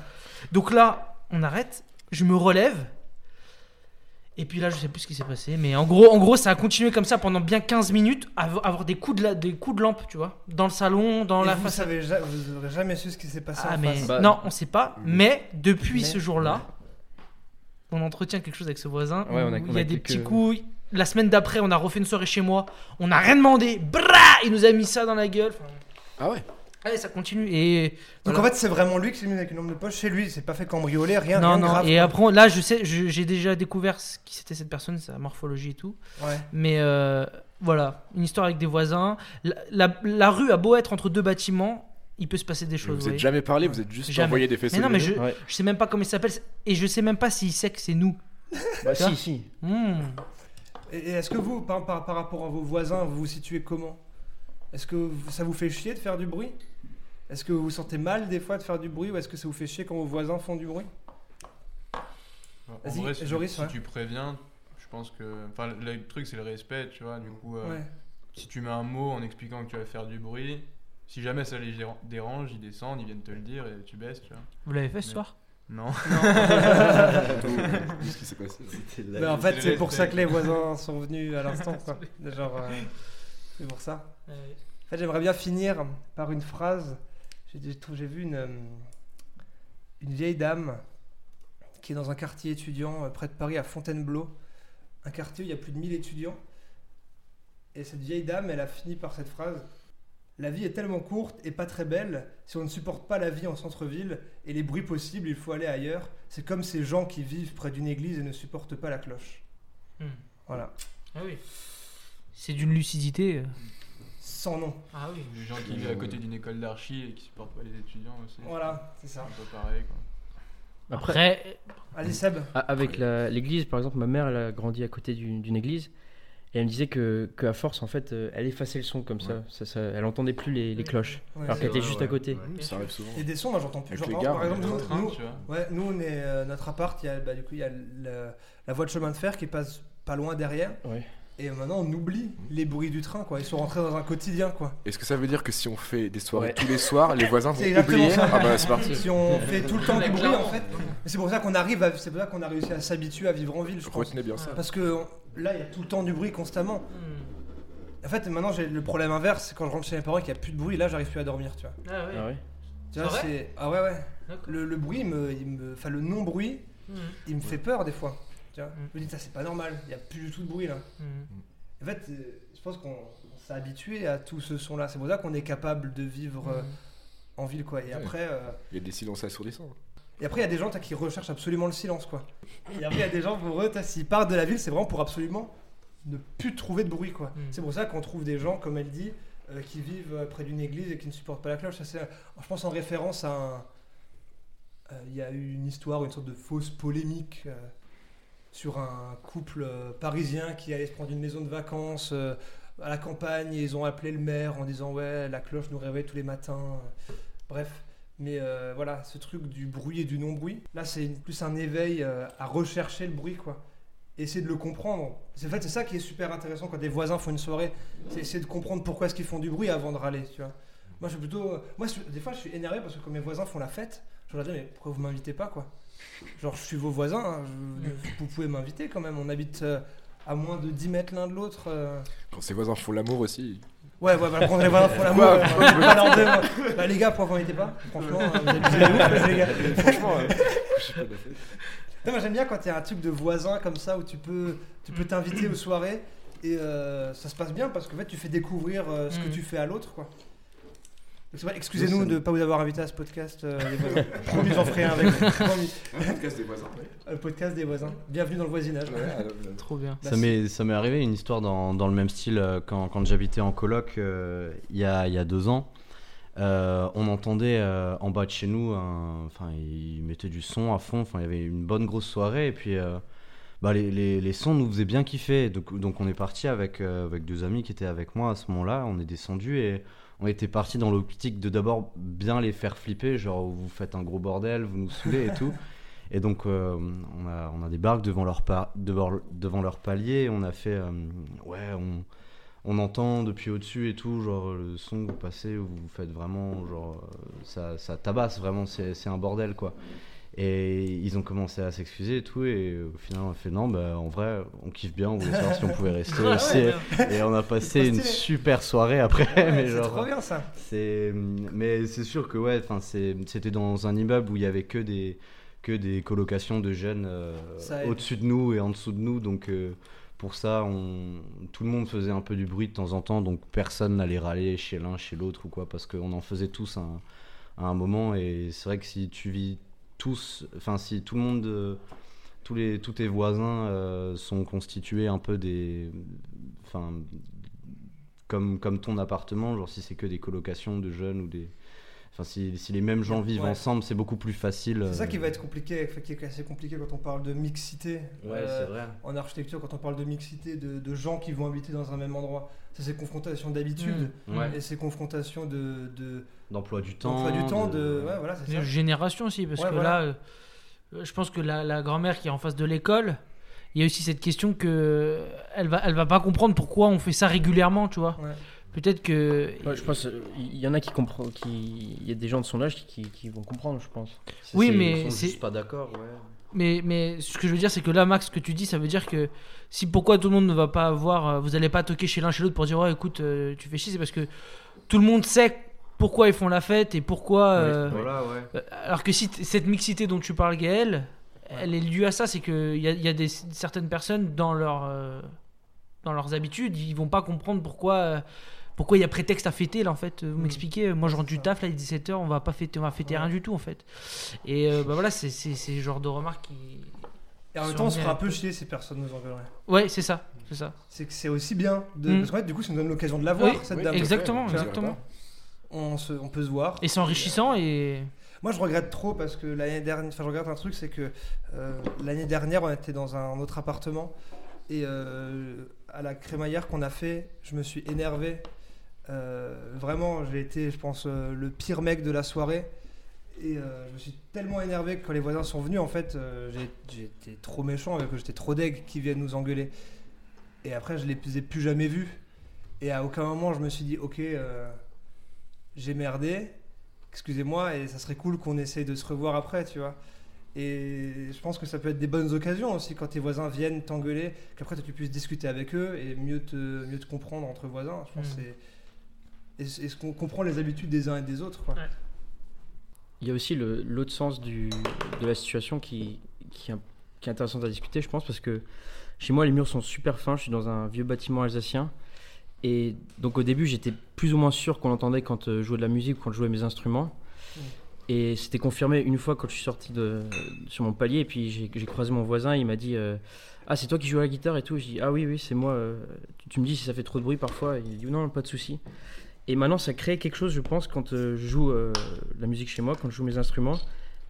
Donc là, on arrête, je me relève. Et puis là, je sais plus ce qui s'est passé, mais en gros, en gros, ça a continué comme ça pendant bien 15 minutes, à avoir des coups de, la- des coups de lampe, tu vois, dans le salon, dans et la vous, façade. savez, ja- vous aurez jamais su ce qui s'est passé Ah en mais face. Bah, non, on sait pas. mais- depuis Mais- ce jour-là, on entretient quelque chose avec ce voisin. Ouais, on a- où on il y a, a des petits coups. La semaine d'après, on a refait une soirée chez moi. On n'a rien demandé. Brrra Il nous a mis ça dans la gueule. Enfin, Ah ouais allez, ça continue. Et Donc voilà. en fait, c'est vraiment lui qui s'est mis avec une lampe de poche chez lui. C'est pas fait cambrioler, rien, non, rien non. grave. et quoi. après, là, je sais, j'ai déjà découvert ce qui c'était cette personne, sa morphologie et tout. Ouais. Mais euh, voilà, une histoire avec des voisins. La, la- la rue a beau être entre deux bâtiments, il peut se passer des choses. Vous vous êtes voyez. jamais parlé, vous êtes juste Jamais. envoyé des faisceaux Mais non, mais je, Ouais. je sais même pas comment il s'appelle et je sais même pas s'il sait que c'est nous. Bah si, si. Hmm. Et, est-ce que vous, par, par, par rapport à vos voisins, vous vous situez comment? Est-ce que ça vous fait chier de faire du bruit? Est-ce que vous vous sentez mal des fois de faire du bruit ou est-ce que ça vous fait chier quand vos voisins font du bruit? En vrai, si, Joris, tu, si ouais. tu préviens, je pense que. Enfin, le truc, c'est le respect, tu vois. Du coup, euh, Ouais. si tu mets un mot en expliquant que tu vas faire du bruit, si jamais ça les déra- dérange, ils descendent, ils viennent te le dire et tu baisses, tu vois. Vous l'avez fait ce Mais- soir? Non. Qu'est-ce qui s'est passé C'était Mais en fait, c'est pour ça que les voisins sont venus à l'instant. quoi. Genre, euh, c'est pour ça. En fait, j'aimerais bien finir par une phrase. J'ai vu une, euh, une vieille dame qui est dans un quartier étudiant euh, près de Paris, à Fontainebleau. Un quartier où il y a plus de 1000 étudiants. Et cette vieille dame, elle a fini par cette phrase. La vie est tellement courte et pas très belle. Si on ne supporte pas la vie en centre-ville et les bruits possibles, il faut aller ailleurs. C'est comme ces gens qui vivent près d'une église et ne supportent pas la cloche. Hmm. Voilà. Ah oui. C'est d'une lucidité. Euh. Sans nom. Ah oui. Les gens qui vivent à côté d'une école d'archi et qui supportent pas les étudiants aussi. Voilà, c'est C'est ça. un peu pareil, quoi. Après, Après, Allez, Seb. a- avec la- l'église, par exemple, ma mère, elle a grandi à côté d'une d'une église. Et elle me disait que, que à force, en fait, euh, elle effaçait le son comme ça. ça, ça- Elle entendait plus les, les cloches. Ouais, alors c'est qu'elle était juste ouais. à côté. Ouais. Ça arrive souvent. Il y a des sons, moi j'entends plus. Avec Genre, les par exemple, Le nous, train, nous- tu vois. ouais, nous, on est euh, notre appart, il y a, bah, du coup, il y a le- la voie de chemin de fer qui passe pas loin derrière. Ouais. Et maintenant, on oublie les bruits du train, quoi. Ils sont rentrés dans un quotidien, quoi. Est-ce que ça veut dire que si on fait des soirées Ouais. tous les soirs, les voisins vont oublier ça. Ah bah c'est parti. Si on fait tout le temps du bruit, en fait. C'est pour ça qu'on arrive, à- c'est pour ça qu'on a réussi à s'habituer à vivre en ville, je pense. Retenez bien ça. Parce que on- là, il y a tout le temps du bruit constamment. hmm. En fait, maintenant, j'ai le problème inverse, c'est quand je rentre chez mes parents et qu'il n'y a plus de bruit, là, j'arrive plus à dormir, tu vois. Ah oui. Ah ouais Tu vois, C'est vrai? c'est ah ouais ouais. Le, le bruit, il me, il me, enfin le non bruit, Hmm. il me fait peur des fois. Tu vois. Mm. Je me dis ça c'est pas normal, il y a plus du tout de bruit là. Hmm. En fait, euh, je pense qu'on on s'est habitué à tout ce son là. C'est pour ça qu'on est capable de vivre euh, en ville quoi. Et Ouais. après, euh, Il y a des silences assourdissants. et après il y a des gens t'as, qui recherchent absolument le silence quoi. Et après il y a des gens pour eux, t'as, s'ils partent de la ville, c'est vraiment pour absolument ne plus trouver de bruit quoi. Mm. C'est pour ça qu'on trouve des gens comme elle dit euh, qui vivent près d'une église et qui ne supportent pas la cloche. Ça, c'est, je pense en référence à un. euh, Il y a eu une histoire, une sorte de fausse polémique euh, sur un couple euh, parisien qui allait se prendre une maison de vacances euh, à la campagne et ils ont appelé le maire en disant ouais la cloche nous réveille tous les matins. Bref. Mais euh, voilà, ce truc du bruit et du non-bruit, là c'est plus un éveil euh, à rechercher le bruit quoi. Essayer de le comprendre. C'est en fait c'est ça qui est super intéressant quand des voisins font une soirée, c'est essayer de comprendre pourquoi est-ce qu'ils font du bruit avant de râler, tu vois. Moi je suis plutôt moi je- des fois je suis énervé parce que quand mes voisins font la fête, je leur dis mais pourquoi vous m'invitez pas quoi? Genre je suis vos voisins, hein, je- vous pouvez m'inviter quand même, on habite euh, à moins de 10 mètres l'un de l'autre. euh. Quand ses voisins font l'amour aussi, Ouais, ouais, bah, prendre les voisins pour l'amour. euh, pas leur dire, bah, les gars, pourquoi vous n'étiez pas Franchement, euh, vous abusez de ouf, les gars. Franchement, euh, je sais pas de la fête. Non, moi, j'aime bien quand il y a un truc de voisin comme ça où tu peux tu peux t'inviter aux soirées et euh, ça se passe bien parce qu'en fait tu fais découvrir euh, ce que Mm. tu fais à l'autre quoi. Excusez-nous de ne pas vous avoir invité à ce podcast euh, les voisins. Promis, j'en ferai un avec vous. Un podcast des voisins. Le podcast des voisins. Bienvenue dans le voisinage. Ouais, alors, euh, Trop bien. Ça m'est, ça m'est arrivé une histoire dans, dans le même style euh, quand, quand j'habitais en coloc euh, il y, a, il y a deux ans. Euh, on entendait euh, en bas de chez nous, enfin ils mettaient du son à fond, enfin il y avait une bonne grosse soirée et puis euh, bah, les, les, les sons nous faisaient bien kiffer. Donc, donc on est parti avec, euh, avec deux amis qui étaient avec moi à ce moment-là, on est descendu et on était parti dans l'optique de d'abord bien les faire flipper, genre vous faites un gros bordel, vous nous saoulez et tout. Et donc, euh, on, a, on a débarqué devant leur, devant, leur palier. On a fait. euh, ouais, on, on entend depuis au-dessus et tout, genre le son que vous passez, vous faites vraiment. Genre, euh, ça, ça tabasse vraiment, c'est un bordel quoi. Et ils ont commencé à s'excuser et tout. Et au final, on a fait non, bah, en vrai, on kiffe bien, on voulait savoir si on pouvait rester Ouais, aussi. ouais, Et on a passé une super soirée après. Ouais, mais c'est trop bien ça. c'est, mais c'est sûr que ouais, c'était dans un immeuble où il y avait que des que des colocations de jeunes euh, au-dessus de nous et en dessous de nous, donc euh, pour ça, on, tout le monde faisait un peu du bruit de temps en temps, donc personne n'allait râler chez l'un, chez l'autre ou quoi, parce qu'on en faisait tous un- à un moment et c'est vrai que si tu vis tous, enfin si tout le monde, euh, tous les tous tes voisins euh, sont constitués un peu des, enfin comme, comme ton appartement, genre si c'est que des colocations de jeunes ou des. Enfin, si, si les mêmes gens vivent Ouais. ensemble, c'est beaucoup plus facile. C'est ça euh, qui va être compliqué, qui est assez compliqué quand on parle de mixité. euh, vrai. en architecture, quand on parle de mixité, de, de gens qui vont habiter dans un même endroit. C'est ces confrontations d'habitude Mm. Ouais. et ces confrontations de, de D'emploi du temps. d'emploi du temps, de, de- ouais, voilà, c'est De ça. génération aussi, parce Ouais, que voilà. là, euh, je pense que la, la grand-mère qui est en face de l'école, il y a aussi cette question que elle va, elle va pas comprendre pourquoi on fait ça régulièrement, tu vois. Ouais. Peut-être que. Ouais, je pense il y en a qui comprennent, qui, il y a des gens de son âge qui, vont comprendre, je pense. Oui, mais ils sont juste pas d'accord, ouais. Mais, mais ce que je veux dire, c'est que là, Max, ce que tu dis, ça veut dire que si pourquoi tout le monde ne va pas avoir. euh, Vous allez pas toquer chez l'un chez l'autre pour dire, ouais, écoute, euh, tu fais chier, c'est parce que tout le monde sait pourquoi ils font la fête et pourquoi. euh, Voilà, ouais. Alors que si cette mixité dont tu parles, Gaël, elle est due à ça, c'est qu'il y a, il y a des, certaines personnes dans, leur, euh, dans leurs habitudes, ils vont pas comprendre pourquoi euh, pourquoi il y a prétexte à fêter là en fait. Vous Mm. m'expliquez, moi je rentre du taf là, il est 17h, on va pas fêter, on va fêter Ouais. rien du tout en fait. Et euh, bah voilà, c'est ce genre de remarques qui. Et en même temps, on se fera un peu chier si personne nous engueulerait. Ouais, c'est ça, c'est ça. C'est que c'est aussi bien. De... Mm. Parce qu'en fait, du coup, ça nous donne l'occasion de la voir, Oui, cette oui, dame. exactement, exactement. On, se- on peut se voir. Et c'est enrichissant et. Moi, je regrette trop parce que l'année dernière, enfin, je regrette un truc, c'est que euh, l'année dernière, on était dans un autre appartement et euh, à la crémaillère qu'on a fait, je me suis énervé. Euh, vraiment, j'ai été, je pense, euh, le pire mec de la soirée. Et euh, je me suis tellement énervé que quand les voisins sont venus, en fait, euh, été trop méchant avec eux, j'étais trop deg qui viennent nous engueuler. Et après, je les ai plus jamais vus. Et à aucun moment, je me suis dit, ok, euh, j'ai merdé, excusez-moi, et ça serait cool qu'on essaye de se revoir après, tu vois. Et je pense que ça peut être des bonnes occasions aussi quand tes voisins viennent t'engueuler, qu'après tu puisses discuter avec eux et mieux te, mieux te comprendre entre voisins. Je pense Mm. que c'est. Et, et ce qu'on comprend les habitudes des uns et des autres, quoi. Ouais. Il y a aussi le- l'autre sens du, de la situation qui, qui, est, qui est intéressant à discuter, je pense, parce que chez moi, les murs sont super fins. Je suis dans un vieux bâtiment alsacien. Et donc, au début, j'étais plus ou moins sûr qu'on entendait quand euh, je jouais de la musique ou quand je jouais mes instruments. Et c'était confirmé une fois quand je suis sorti de, sur mon palier. Et puis, j'ai j'ai croisé mon voisin. Il m'a dit euh, Ah, c'est toi qui joues à la guitare et tout. Je dis Ah, oui, oui, c'est moi. euh, tu, tu me dis si ça fait trop de bruit parfois. Il dit Non, pas de souci. Et maintenant, ça crée quelque chose, je pense, quand euh, je joue euh, la musique chez moi, quand je joue mes instruments.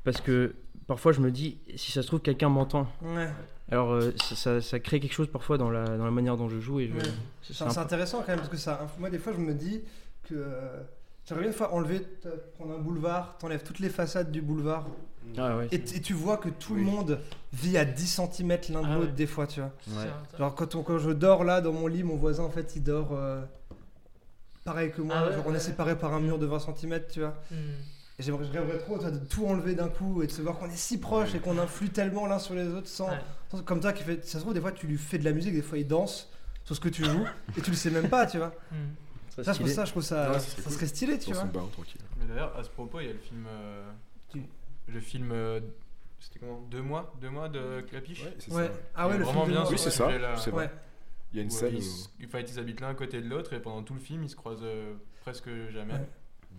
Parce que parfois, je me dis, si ça se trouve, quelqu'un m'entend. Ouais. Alors, euh, ça, ça- ça crée quelque chose parfois dans la, dans la manière dont je joue. Et je, Ouais. c'est intéressant quand même parce que ça. Moi, des fois, je me dis que. J'aimerais bien une fois enlever, prendre un boulevard, t'enlèves toutes les façades du boulevard Ah ouais. et, tu vois que tout le monde vit à 10 cm l'un de Ah l'autre ouais. des fois, tu vois. Ouais. Genre quand, on- quand je dors là dans mon lit, mon voisin en fait il dort euh, pareil que moi. Ah ouais, Genre, on ouais. est séparés par un mur de 20 cm, tu vois. Hmm. Et j'aimerais, je rêverais trop toi, de tout enlever d'un coup et de se voir qu'on est si proches et qu'on influe tellement l'un sur les autres sans, Ouais. sans- Comme toi qui fait. Ça se trouve, des fois tu lui fais de la musique, des fois il danse sur ce que tu joues et tu le sais même pas, tu vois. Hmm. Ça, je trouve ça, je trouve ça, Ouais, ça ça serait stylé, tu Dans vois. tranquille. Mais d'ailleurs, à ce propos, il y a le film. euh, Qui? le film. euh, C'était comment? Deux mois? Deux mois de Clapiche? Ouais, c'est Ouais. ça. Ah ouais, le vraiment film de bien Oui, c'est ça. C'est vrai. Ouais. Il y a une euh, scène ils, où- ils habitent l'un à côté de l'autre et pendant tout le film, ils se croisent euh, presque jamais. Ouais.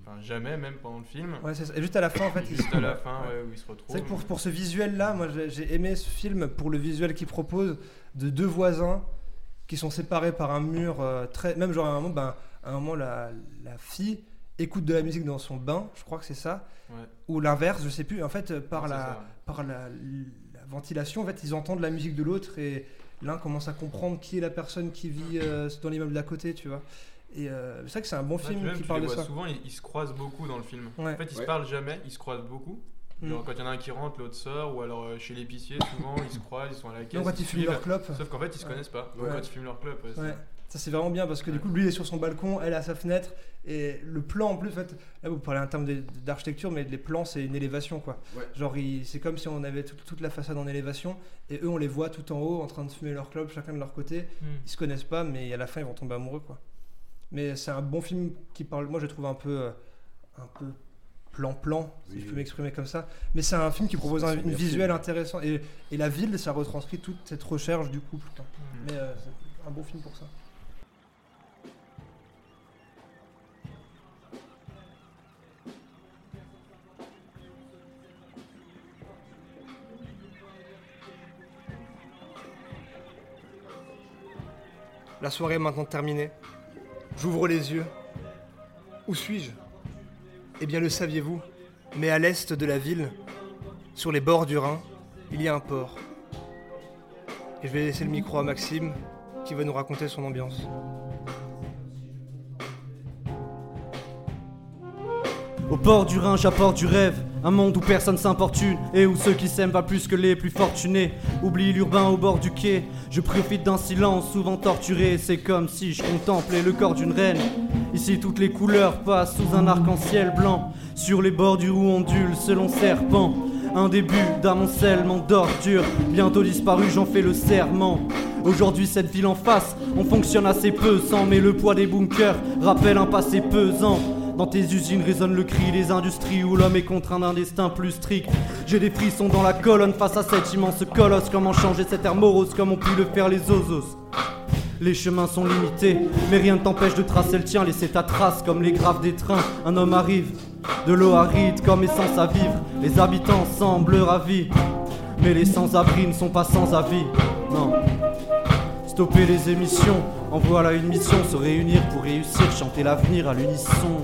Enfin, jamais, même pendant le film. Ouais, c'est ça. Et juste à la fin, en fait, ils Juste se- à la fin, Ouais. ouais, où ils se retrouvent. C'est pour, pour ce visuel-là, moi j'ai aimé ce film pour le visuel qu'il propose de deux voisins qui sont séparés par un mur euh, très. Même genre à un moment, ben, à un moment la, la fille écoute de la musique dans son bain, je crois que c'est ça, Ouais. ou l'inverse, je sais plus. En fait, euh, par Ouais, la, par la, la ventilation, en fait, ils entendent la musique de l'autre et l'un commence à comprendre qui est la personne qui vit euh, dans l'immeuble d'à côté, tu vois. Et euh, c'est vrai que c'est un bon Ouais, film même, qui parle les de ça. souvent, ils, ils se croisent beaucoup dans le film. Ouais. En fait, ils Ouais. se parlent jamais, ils se croisent beaucoup. Mm. Quand il y en a un qui rentre, l'autre sort, ou alors euh, chez l'épicier, souvent, ils se croisent, ils sont à la caisse. Donc quand ils ils fument leur clope. Sauf qu'en fait, ils se Ouais. connaissent pas. Ouais. Quand ils fument leur clope, ouais, c'est- Ouais. Ça c'est vraiment bien parce que du coup lui il est sur son balcon, elle à sa fenêtre et le plan en plus en fait là vous parlez en termes d'architecture mais les plans c'est une élévation quoi. Ouais. Genre c'est comme si on avait toute- toute la façade en élévation et eux on les voit tout en haut en train de fumer leur club chacun de leur côté. Hmm. Ils se connaissent pas mais à la fin ils vont tomber amoureux quoi. Mais c'est un bon film qui parle moi je trouve un peu euh, un peu plan-plan si je peux m'exprimer comme ça. Mais c'est un film qui propose un un une visuel film. intéressant et, et la ville ça retranscrit toute cette recherche du couple. quoi. Mm. Mais euh, c'est un bon film pour ça. La soirée est maintenant terminée. J'ouvre les yeux. Où suis-je? Eh bien, le saviez-vous Mais à l'est de la ville, sur les bords du Rhin, il y a un port. Et je vais laisser le micro à Maxime, qui va nous raconter son ambiance. Au port du Rhin, j'apporte du rêve. Un monde où personne s'importune et où ceux qui s'aiment pas plus que les plus fortunés. Oublie l'urbain au bord du quai. Je profite d'un silence souvent torturé. C'est comme si je contemplais le corps d'une reine. Ici, toutes les couleurs passent sous un arc-en-ciel blanc. Sur les bords du roux ondule selon serpent. Un début d'amoncellement d'ordures. Bientôt disparu, j'en fais le serment. Aujourd'hui, cette ville en face, on fonctionne assez peu sans, mais le poids des bunkers rappelle un passé pesant. Dans tes usines résonne le cri des industries où l'homme est contraint d'un destin plus strict. J'ai des frissons dans la colonne face à cet immense colosse. Comment changer cette air morose comme ont pu le faire les osos? Les chemins sont limités, mais rien ne t'empêche de tracer le tien, laisser ta trace comme les graves des trains. Un homme arrive, de l'eau aride comme essence à vivre. Les habitants semblent ravis, mais les sans-abri ne sont pas sans avis. Non. Stopper les émissions, en voilà une mission, se réunir pour réussir, chanter l'avenir à l'unisson.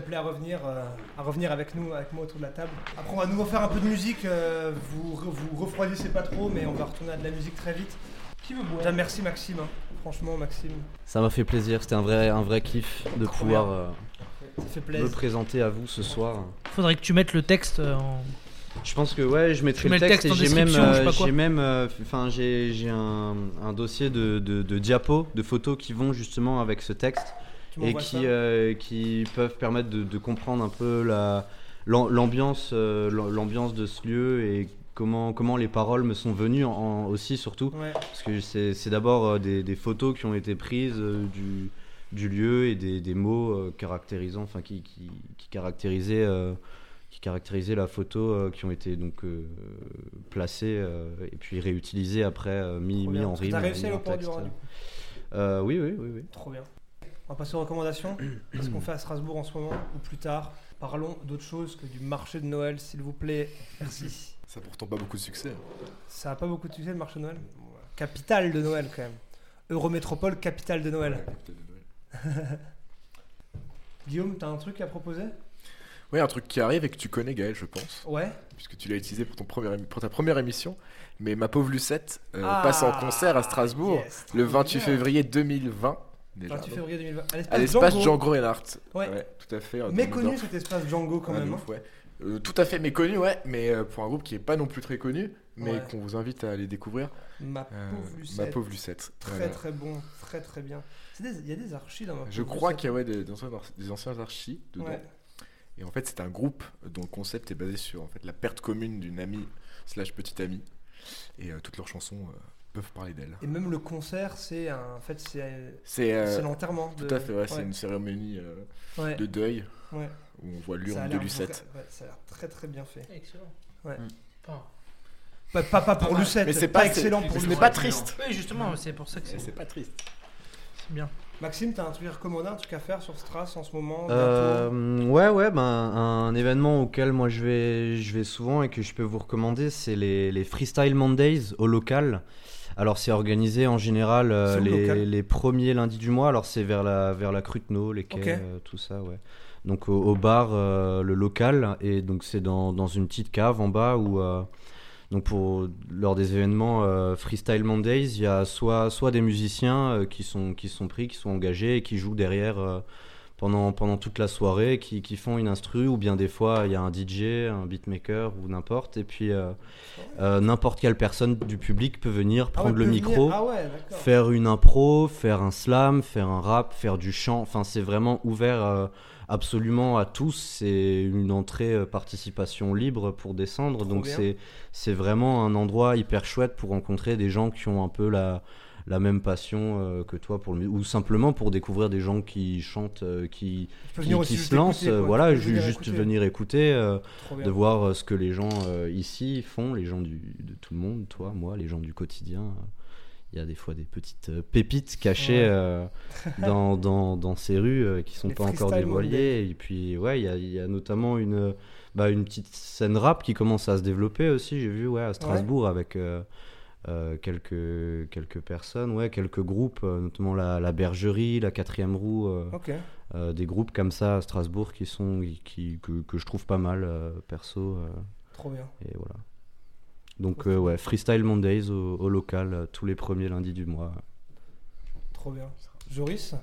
Vous à revenir, euh, à revenir avec nous, avec moi autour de la table. Après, on va nous refaire un peu de musique. euh, vous, vous refroidissez pas trop, mais on va retourner à de la musique très vite. Qui veut boire? Merci Maxime. hein. Franchement, Maxime, Ça m'a fait plaisir, c'était un vrai, un vrai kiff de Trop pouvoir euh, me présenter à vous ce soir. Faudrait que tu mettes le texte euh, en. Je pense que ouais, je mettrai le le texte, texte en et j'ai même, euh, j'ai même, euh, enfin j'ai j'ai un, un dossier de, de, de diapos, de photos qui vont justement avec ce texte et qui, euh, qui peuvent permettre de, de comprendre un peu la l'am- l'ambiance, euh, l'am- l'ambiance de ce lieu et comment comment les paroles me sont venues en- en- aussi surtout Ouais. parce que c'est c'est d'abord euh, des, des photos qui ont été prises du du lieu et des, des mots caractérisants, enfin qui, qui, qui caractérisaient qui caractérisaient la photo, euh, qui ont été donc euh, placées euh, et puis réutilisées après, mis, mis en rime. T'as réussi à port du texte. Rhin, du coup. Oui, oui, oui, oui. Trop bien. On va passer aux recommandations. Qu'est-ce qu'on fait à Strasbourg en ce moment ou plus tard Parlons d'autre chose que du marché de Noël, s'il vous plaît. Merci. Ça a pourtant pas beaucoup de succès. Ça a pas beaucoup de succès le marché de Noël? Capitale de Noël quand même. Eurométropole, capitale de Noël. Guillaume, t'as un truc à proposer? Oui, un truc qui arrive et que tu connais, Gaël, je pense, Ouais. puisque tu l'as utilisé pour, ton premier, pour ta première émission. Mais ma pauvre Lucette euh, Ah, passe en concert à Strasbourg yes, le trop 28 bien. février 2020. Déjà, 28 donc. février 2020. À l'espace Django. Django Reinhardt. Ouais. tout à fait. Méconnu cet espace Django quand Ouais, même. hein. ouf, ouais. Euh, tout à fait méconnu, ouais, mais euh, pour un groupe qui est pas non plus très connu, mais Ouais. qu'on vous invite à aller découvrir. Ma Euh, pauvre Lucette. ma pauvre Lucette. Très Voilà. très bon, très très bien. Il y a des archives dans ma Je crois qu'il y a ouais, des, des anciens, des anciens archis dedans. Et en fait, c'est un groupe dont le concept est basé sur en fait, la perte commune d'une amie slash petite amie. Et toutes leurs chansons peuvent parler d'elle. Et même le concert, c'est un... en fait c'est C'est euh, l'enterrement. tout de- à fait, ouais, c'est une cérémonie euh, Ouais. de deuil Ouais. où on voit l'urne de Lucette. ça a l'air très très bien fait. Excellent. Ouais. Mm. Enfin, Pas, pas, pas pour. Lucette, Mais c'est pas, pas- excellent pour ce Lucette. n'est pas triste. Oui, justement, c'est pour ça que Mais c'est c'est pas triste. c'est bien. Maxime, t'as un truc à recommander, un truc à faire sur Strass en ce moment Euh, ouais, ouais, ben, un événement auquel moi je vais, je vais souvent et que je peux vous recommander, c'est les, les Freestyle Mondays au local. Alors c'est organisé en général euh, les, les premiers lundis du mois, alors c'est vers la, vers la Cruteno, les quais, euh, tout ça, ouais. Donc au, au bar, euh, le local, et donc c'est dans, dans une petite cave en bas où... donc pour lors des événements Freestyle Mondays, il y a soit, soit des musiciens qui, sont, qui sont pris, qui sont engagés et qui jouent derrière pendant, pendant toute la soirée, qui, qui font une instru, ou bien des fois il y a un DJ, un beatmaker ou n'importe, et puis euh, euh, n'importe quelle personne du public peut venir Ah ouais, prendre le micro. Ah ouais, faire une impro, faire un slam, faire un rap, faire du chant, enfin c'est vraiment ouvert euh, absolument à tous, c'est une entrée participation libre pour descendre, Trop donc c'est vraiment un endroit hyper chouette pour rencontrer des gens qui ont un peu la, la même passion euh, que toi pour le ou simplement pour découvrir des gens qui chantent, euh, qui, qui, se lancent, quoi. voilà, venir juste écouter. venir écouter, euh, de voir ce que les gens ici font, les gens du, de tout le monde, toi, moi, les gens du quotidien. Il y a des fois des petites pépites cachées Ouais. euh, dans, dans, dans ces rues euh, qui sont Les pas encore dévoilées. Et puis, ouais, il y a, il y a notamment une, bah, une petite scène rap qui commence à se développer aussi. J'ai vu ouais, à Strasbourg avec euh, euh, quelques, quelques personnes, ouais, quelques groupes, euh, notamment la, la Bergerie, la Quatrième Roue. euh, euh, des groupes comme ça à Strasbourg qui sont qui, que, que je trouve pas mal euh, perso euh, Trop bien. et voilà donc euh, ouais freestyle Mondays au, au local tous les premiers lundis du mois Trop bien. Joris,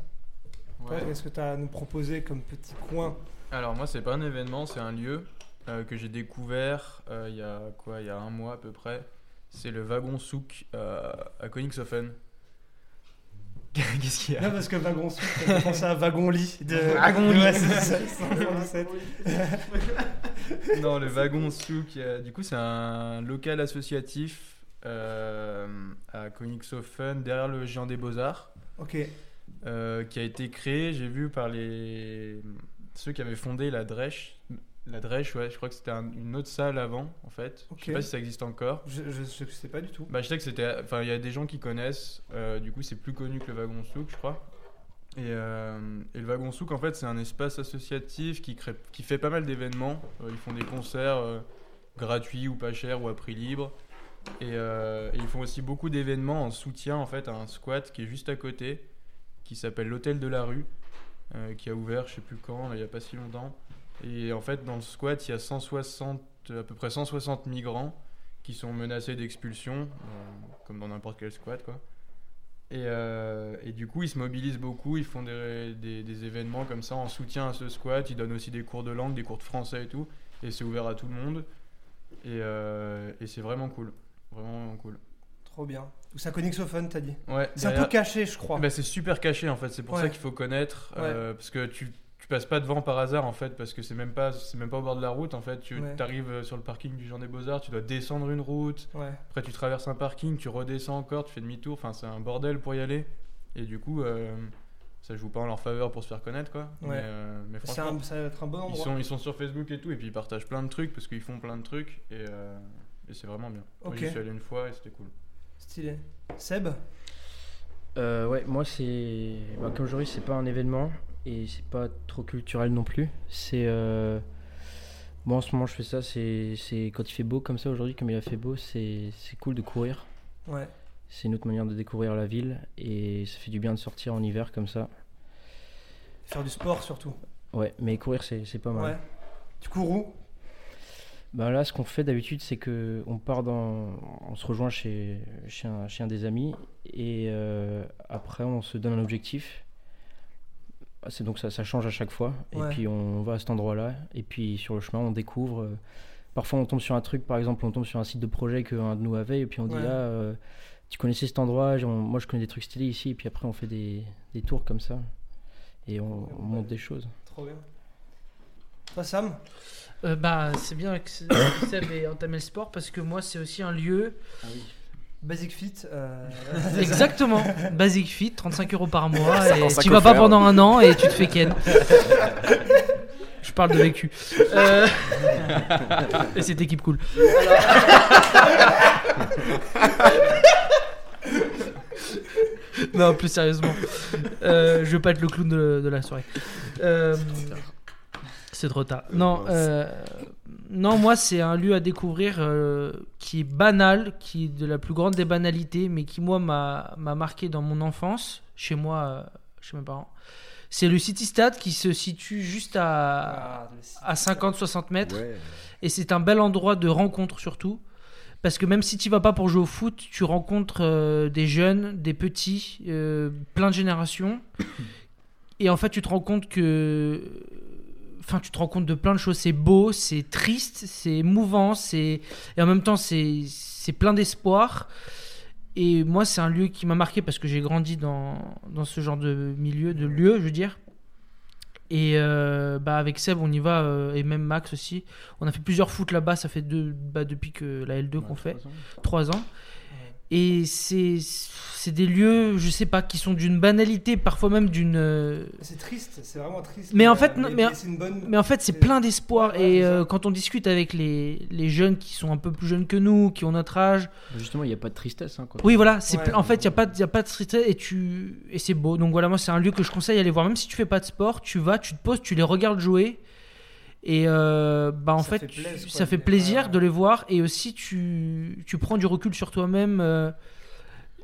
Ouais. qu'est-ce que tu as à nous proposer comme petit coin Alors moi c'est pas un événement, c'est un lieu euh, que j'ai découvert euh, il y a quoi, il y a un mois à peu près. C'est le wagon souk euh, à Königshofen. Qu'est-ce qu'il y Non, a parce que wagon souk, ça fait penser à wagon lit. De... Wagon lit. Ouais, c'est ça, c'est en 2017. Non, le wagon souk. euh, du coup c'est un local associatif euh, à Königshofen derrière le Géant des Beaux Arts. Ok. qui a été créé, j'ai vu par les ceux qui avaient fondé la Dresch. La Dresch, ouais, je crois que c'était un- une autre salle avant, en fait. Je sais pas si ça existe encore. Je, je, je sais pas du tout. Bah, je sais que c'était. Enfin, il y a des gens qui connaissent. euh, du coup, c'est plus connu que le wagon souk, je crois. Et, euh, et le Wagon Souk, en fait, c'est un espace associatif qui, crée, qui fait pas mal d'événements. Euh, ils font des concerts gratuits ou pas chers ou à prix libre. Et, et ils font aussi beaucoup d'événements en soutien en fait à un squat qui est juste à côté, qui s'appelle l'Hôtel de la Rue, qui a ouvert je sais plus quand, là, il y a pas si longtemps. Et en fait, dans le squat, il y a 160, à peu près 160 migrants qui sont menacés d'expulsion, comme dans n'importe quel squat quoi. Et, euh, et du coup, ils se mobilisent beaucoup, ils font des, des- des événements comme ça en soutien à ce squat. Ils donnent aussi des cours de langue, des cours de français et tout. Et c'est ouvert à tout le monde. Et, euh, et c'est vraiment cool. Vraiment, vraiment cool. Trop bien. Tout ça fun, t'as dit. Ouais, C'est un peu caché, je crois. bah, c'est super caché en fait, c'est pour Ouais. ça qu'il faut connaître. euh, parce que tu, tu passes pas devant par hasard en fait, parce que c'est même, pas- c'est même pas au bord de la route en fait. Tu Ouais. arrives sur le parking du Jean des Beaux-Arts, tu dois descendre une route. Ouais. Après, tu traverses un parking, tu redescends encore, tu fais demi-tour. Enfin, c'est un bordel pour y aller. Et du coup, euh, ça joue pas en leur faveur pour se faire connaître, quoi. Ouais. Mais, euh, mais franchement, un- ça va être un bon ils, endroit. sont, ils sont sur Facebook et tout, et puis ils partagent plein de trucs parce qu'ils font plein de trucs. Et, euh, et c'est vraiment bien. Moi, Ok. J'y suis allé une fois et c'était cool. Stylé. Seb? Euh, ouais, moi c'est. Bah, comme Joris, c'est pas un événement et c'est pas trop culturel non plus. C'est. Euh... Moi en ce moment je fais ça, c'est quand il fait beau comme ça aujourd'hui, comme il a fait beau, c'est cool de courir. Ouais. C'est une autre manière de découvrir la ville et ça fait du bien de sortir en hiver comme ça. Faire du sport surtout. Ouais, mais courir c'est pas mal. Ouais. Tu cours où? Bah là, ce qu'on fait d'habitude, c'est que on part dans, on se rejoint chez, chez, un, chez un des amis et euh, après on se donne un objectif. Ah, C'est donc ça, ça change à chaque fois Ouais. et puis on va à cet endroit-là et puis sur le chemin on découvre. euh, parfois on tombe sur un truc, par exemple, on tombe sur un site de projet qu'un de nous avait et puis on dit Ouais. ah euh, tu connaissais cet endroit, moi je connais des trucs stylés ici et puis après on fait des, des tours comme ça et on, on monte des choses. Trop bien. Toi, Sam? Euh, bah, c'est bien que Seb ait entamé le sport parce que moi, c'est aussi un lieu. Basic Fit. euh, Exactement. Basic Fit, 35 euros par mois. Ça Et tu vas pas pendant un an et tu te fais ken. Je parle de vécu. Euh, Et cette équipe cool. non, plus sérieusement. Euh, je veux pas être le clown de, de la soirée. Euh, c'est trop tard. Non, euh, non moi, c'est un lieu à découvrir euh, qui est banal, qui est de la plus grande des banalités, mais qui, moi, m'a m'a marqué dans mon enfance, chez moi, euh, chez mes parents. C'est le City Stade qui se situe juste à, ah, à 50-60 mètres. Ouais. Et c'est un bel endroit de rencontre surtout. Parce que même si tu vas pas pour jouer au foot, tu rencontres euh, des jeunes, des petits, euh, plein de générations. Et en fait, tu te rends compte que. Enfin, tu te rends compte de plein de choses. C'est beau, c'est triste, c'est émouvant, c'est. Et en même temps, c'est c'est plein d'espoir. Et moi, c'est un lieu qui m'a marqué parce que j'ai grandi dans, dans ce genre de milieu, de lieu, je veux dire. Et euh, bah avec Seb, on y va, euh, et même Max aussi. On a fait plusieurs foot là-bas, ça fait deux, bah, depuis que la L2 qu'on fait, trois ans. Et c'est c'est des lieux, je sais pas, qui sont d'une banalité, parfois même d'une. euh, C'est triste, c'est vraiment triste. Mais en fait, mais- bonne. En fait, c'est plein d'espoir. Ouais, et euh, quand on discute avec les, les jeunes qui sont un peu plus jeunes que nous, qui ont notre âge, Justement, il n'y a pas de tristesse. Hein, quoi. oui, voilà, c'est Ouais. ple- en fait, il n'y a pas, y a pas de street et tu et c'est beau. Donc voilà, moi, c'est un lieu que je conseille d'aller voir. Même si tu fais pas de sport, tu vas, tu te poses, tu les regardes jouer. Et euh, bah en Ça fait, fait tu- plaisir, ça fait plaisir de les voir. Et aussi, tu, tu prends du recul sur toi-même, euh,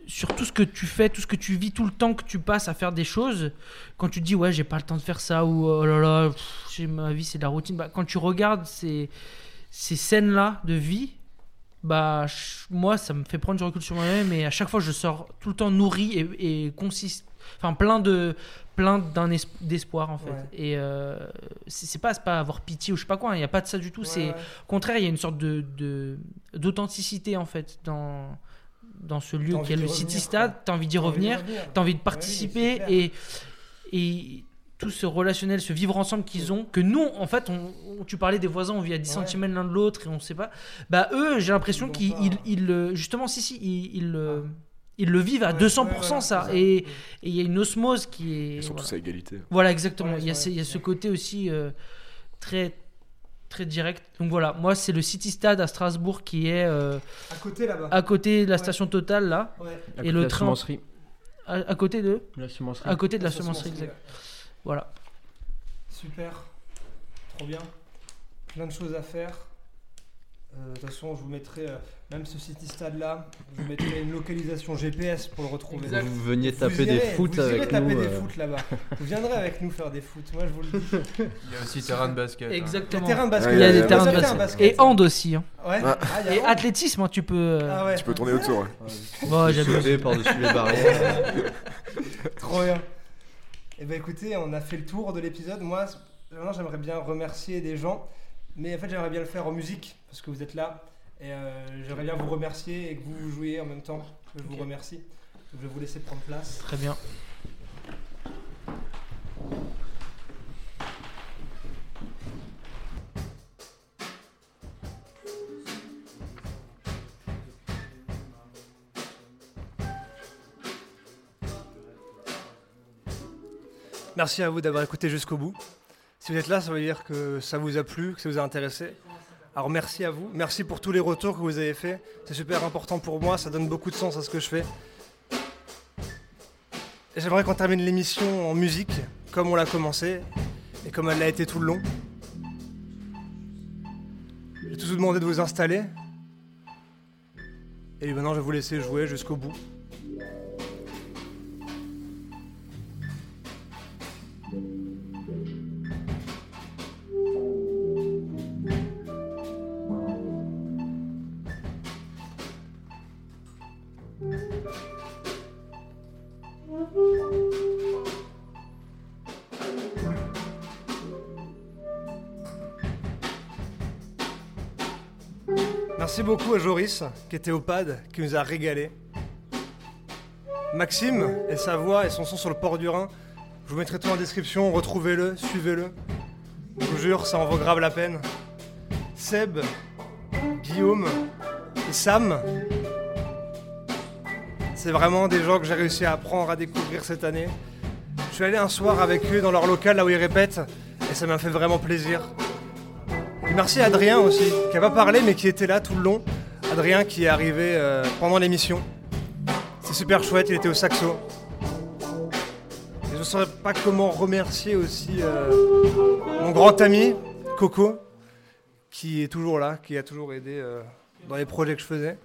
sur tout ce que tu fais, tout ce que tu vis, tout le temps que tu passes à faire des choses. Quand tu te dis, ouais, j'ai pas le temps de faire ça, ou oh là là, pff, ma vie, c'est de la routine. Bah, quand tu regardes ces, ces scènes-là de vie, bah moi ça me fait prendre du recul sur moi-même et à chaque fois je sors tout le temps nourri et, et consiste enfin plein de plein d'espoir en fait. Ouais. et euh, c'est pas avoir pitié ou je sais pas quoi il n'y a pas de ça du tout. Ouais, c'est ouais. au contraire il y a une sorte de d'authenticité en fait dans dans ce lieu qui est le City Stade. T'as envie d'y revenir. t'as envie de participer et et tout ce relationnel, ce vivre ensemble qu'ils ont, que nous, en fait, on, on- tu parlais des voisins, on vit à 10 Ouais. cm l'un de l'autre et on sait pas. Bah eux, j'ai l'impression Ils qu'ils, ils- ils, euh, justement, si si, ils, ils, le- ils le vivent à Ouais, 200% ouais, voilà, ça. Et il y a une osmose qui est. Ils sont voilà. tous à égalité. Voilà, exactement. Ouais, il y a, ce- il y a vrai. ce côté aussi euh, très très direct. Donc voilà, moi c'est le City Stade à Strasbourg qui est euh, À côté là-bas. à côté de la Ouais. station Total là. Et le la train- semencerie. à, à côté de La semencerie. à côté de la La semencerie semencerie, exact. Voilà. Super. Trop bien. Plein de choses à faire. Euh, De toute façon, je vous mettrai, euh, même ce city stade là, je vous mettrai une localisation GPS pour le retrouver. Exact. Vous veniez Vous taper des irez- foot vous irez avec taper nous. des euh, foot là-bas. Vous viendrez avec nous faire des foot. Moi, je vous le dis. Il y a aussi terrain de basket. hein. Exactement. terrains de basket. Ouais, Il y a des terrains de basket. basket. Et hand aussi. hein. Ouais. Ah. Ah, y a Et athlétisme, hein, tu peux. euh, Ah ouais. Tu peux tourner autour. sauter par-dessus les barrières. Trop bien. Et ben écoutez, on a fait le tour de l'épisode. Moi, maintenant, j'aimerais bien remercier des gens, mais en fait, j'aimerais bien le faire en musique parce que vous êtes là. Et euh, j'aimerais bien vous remercier et que vous jouiez en même temps que je vous remercie. Donc, je vais vous laisser prendre place. Très bien. Merci à vous d'avoir écouté jusqu'au bout. Si vous êtes là, ça veut dire que ça vous a plu, que ça vous a intéressé. Alors merci à vous, merci pour tous les retours que vous avez faits. C'est super important pour moi, ça donne beaucoup de sens à ce que je fais. J'aimerais qu'on termine l'émission en musique, comme on l'a commencé, et comme elle l'a été tout le long. Je vais tous vous de vous installer. Et maintenant, je vais vous laisser jouer jusqu'au bout. Beaucoup à Joris, qui était au pad, qui nous a régalé. Maxime et sa voix et son son sur le port du Rhin, je vous mettrai tout en description, retrouvez-le, suivez-le. Je vous jure, ça en vaut grave la peine. Seb, Guillaume et Sam, c'est vraiment des gens que j'ai réussi à apprendre à découvrir cette année. Je suis allé un soir avec eux dans leur local là où ils répètent et ça m'a fait vraiment plaisir. Merci Adrien aussi, qui a pas parlé mais qui était là tout le long. Adrien qui est arrivé euh, pendant l'émission. C'est super chouette, il était au saxo. Je ne saurais pas comment remercier aussi euh, mon grand ami, Coco, qui est toujours là, qui a toujours aidé euh, dans les projets que je faisais.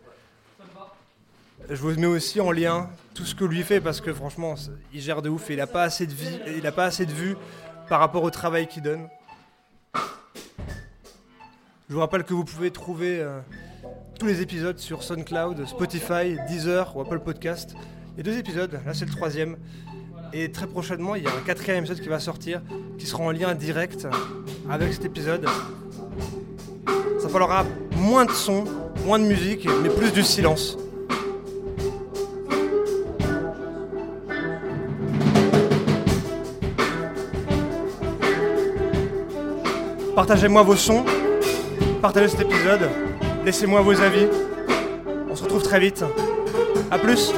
Je vous mets aussi en lien tout ce que lui fait parce que franchement, il gère de ouf et il n'a pas assez de pas assez de vues par rapport au travail qu'il donne. Je vous rappelle que vous pouvez trouver euh, tous les épisodes sur SoundCloud, Spotify, Deezer ou Apple Podcast. Il y a deux épisodes, là c'est le troisième. Et très prochainement, il y a un quatrième épisode qui va sortir, qui sera en lien direct avec cet épisode. Ça parlera moins de son, moins de musique, mais plus du silence. Partagez-moi vos sons, partagez cet épisode, laissez-moi vos avis. On se retrouve très vite. A plus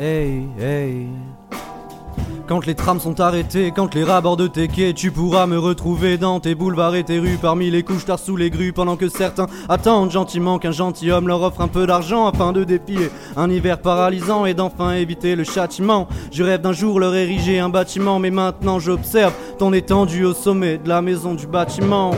Hey, hey. Quand les trams sont arrêtés, quand les rats bordent tes quais, tu pourras me retrouver dans tes boulevards et tes rues, parmi les couches tard sous les grues, pendant que certains attendent gentiment qu'un gentilhomme leur offre un peu d'argent afin de dépier un hiver paralysant et d'enfin éviter le châtiment. Je rêve d'un jour leur ériger un bâtiment, mais maintenant j'observe ton étendue au sommet de la maison du bâtiment.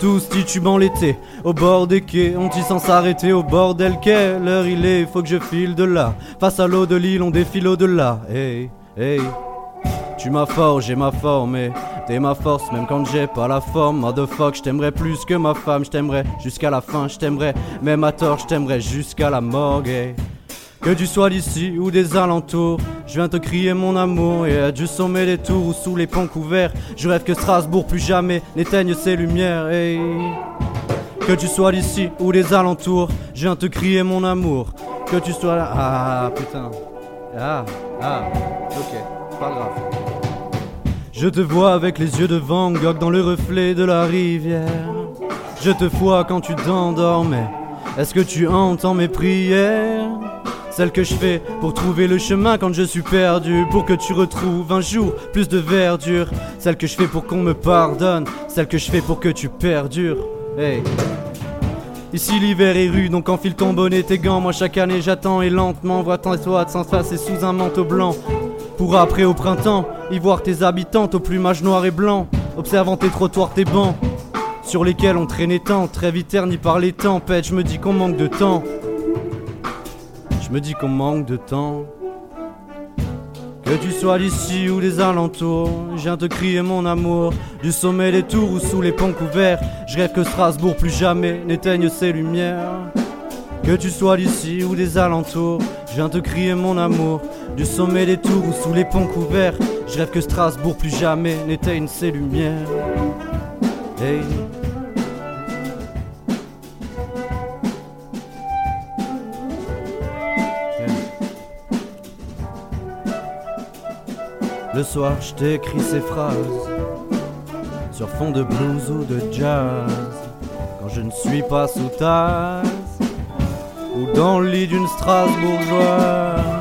Tous titubant l'été, au bord des quais, ont-ils sans s'arrêter au bordel quai L'heure il est, faut que je file de là. Face à l'eau de l'île, on défile au-delà. Hey, hey. Tu m'as forgé ma forme et t'es ma force même quand j'ai pas la forme. Motherfuck, je t'aimerais plus que ma femme, je t'aimerais jusqu'à la fin, je t'aimerais même à tort, je t'aimerais jusqu'à la morgue. hey. Que tu sois d'ici ou des alentours, je viens te crier mon amour et du sommet des tours ou sous les ponts couverts. Je rêve que Strasbourg plus jamais n'éteigne ses lumières. hey. Que tu sois d'ici ou des alentours, je viens te crier mon amour. Que tu sois là. Ah putain. Ah, ah, ok, pas grave. Je te vois avec les yeux de Van Gogh dans le reflet de la rivière. Je te vois quand tu t'endormais. Est-ce que tu entends mes prières? Celles que je fais pour trouver le chemin quand je suis perdu. Pour que tu retrouves un jour plus de verdure. Celles que je fais pour qu'on me pardonne. Celles que je fais pour que tu perdures. Hey. Ici l'hiver est rude, donc enfile ton bonnet, tes gants. Moi chaque année j'attends et lentement vois ton toit sans face et sous un manteau blanc. Pour après au printemps, y voir tes habitantes au plumage noir et blanc. Observant tes trottoirs, tes bancs, sur lesquels on traînait tant, très vite terni par les tempêtes. Je me dis qu'on manque de temps. Me dis qu'on manque de temps. Que tu sois d'ici ou des alentours, je viens te crier mon amour. Du sommet des tours ou sous les ponts couverts, je rêve que Strasbourg plus jamais n'éteigne ses lumières. Que tu sois d'ici ou des alentours, je viens te crier mon amour. Du sommet des tours ou sous les ponts couverts, je rêve que Strasbourg plus jamais n'éteigne ses lumières. Hey. Le soir, je t'écris ces phrases sur fond de blues ou de jazz. Quand je ne suis pas sous tasse ou dans le lit d'une Strasbourgeoise.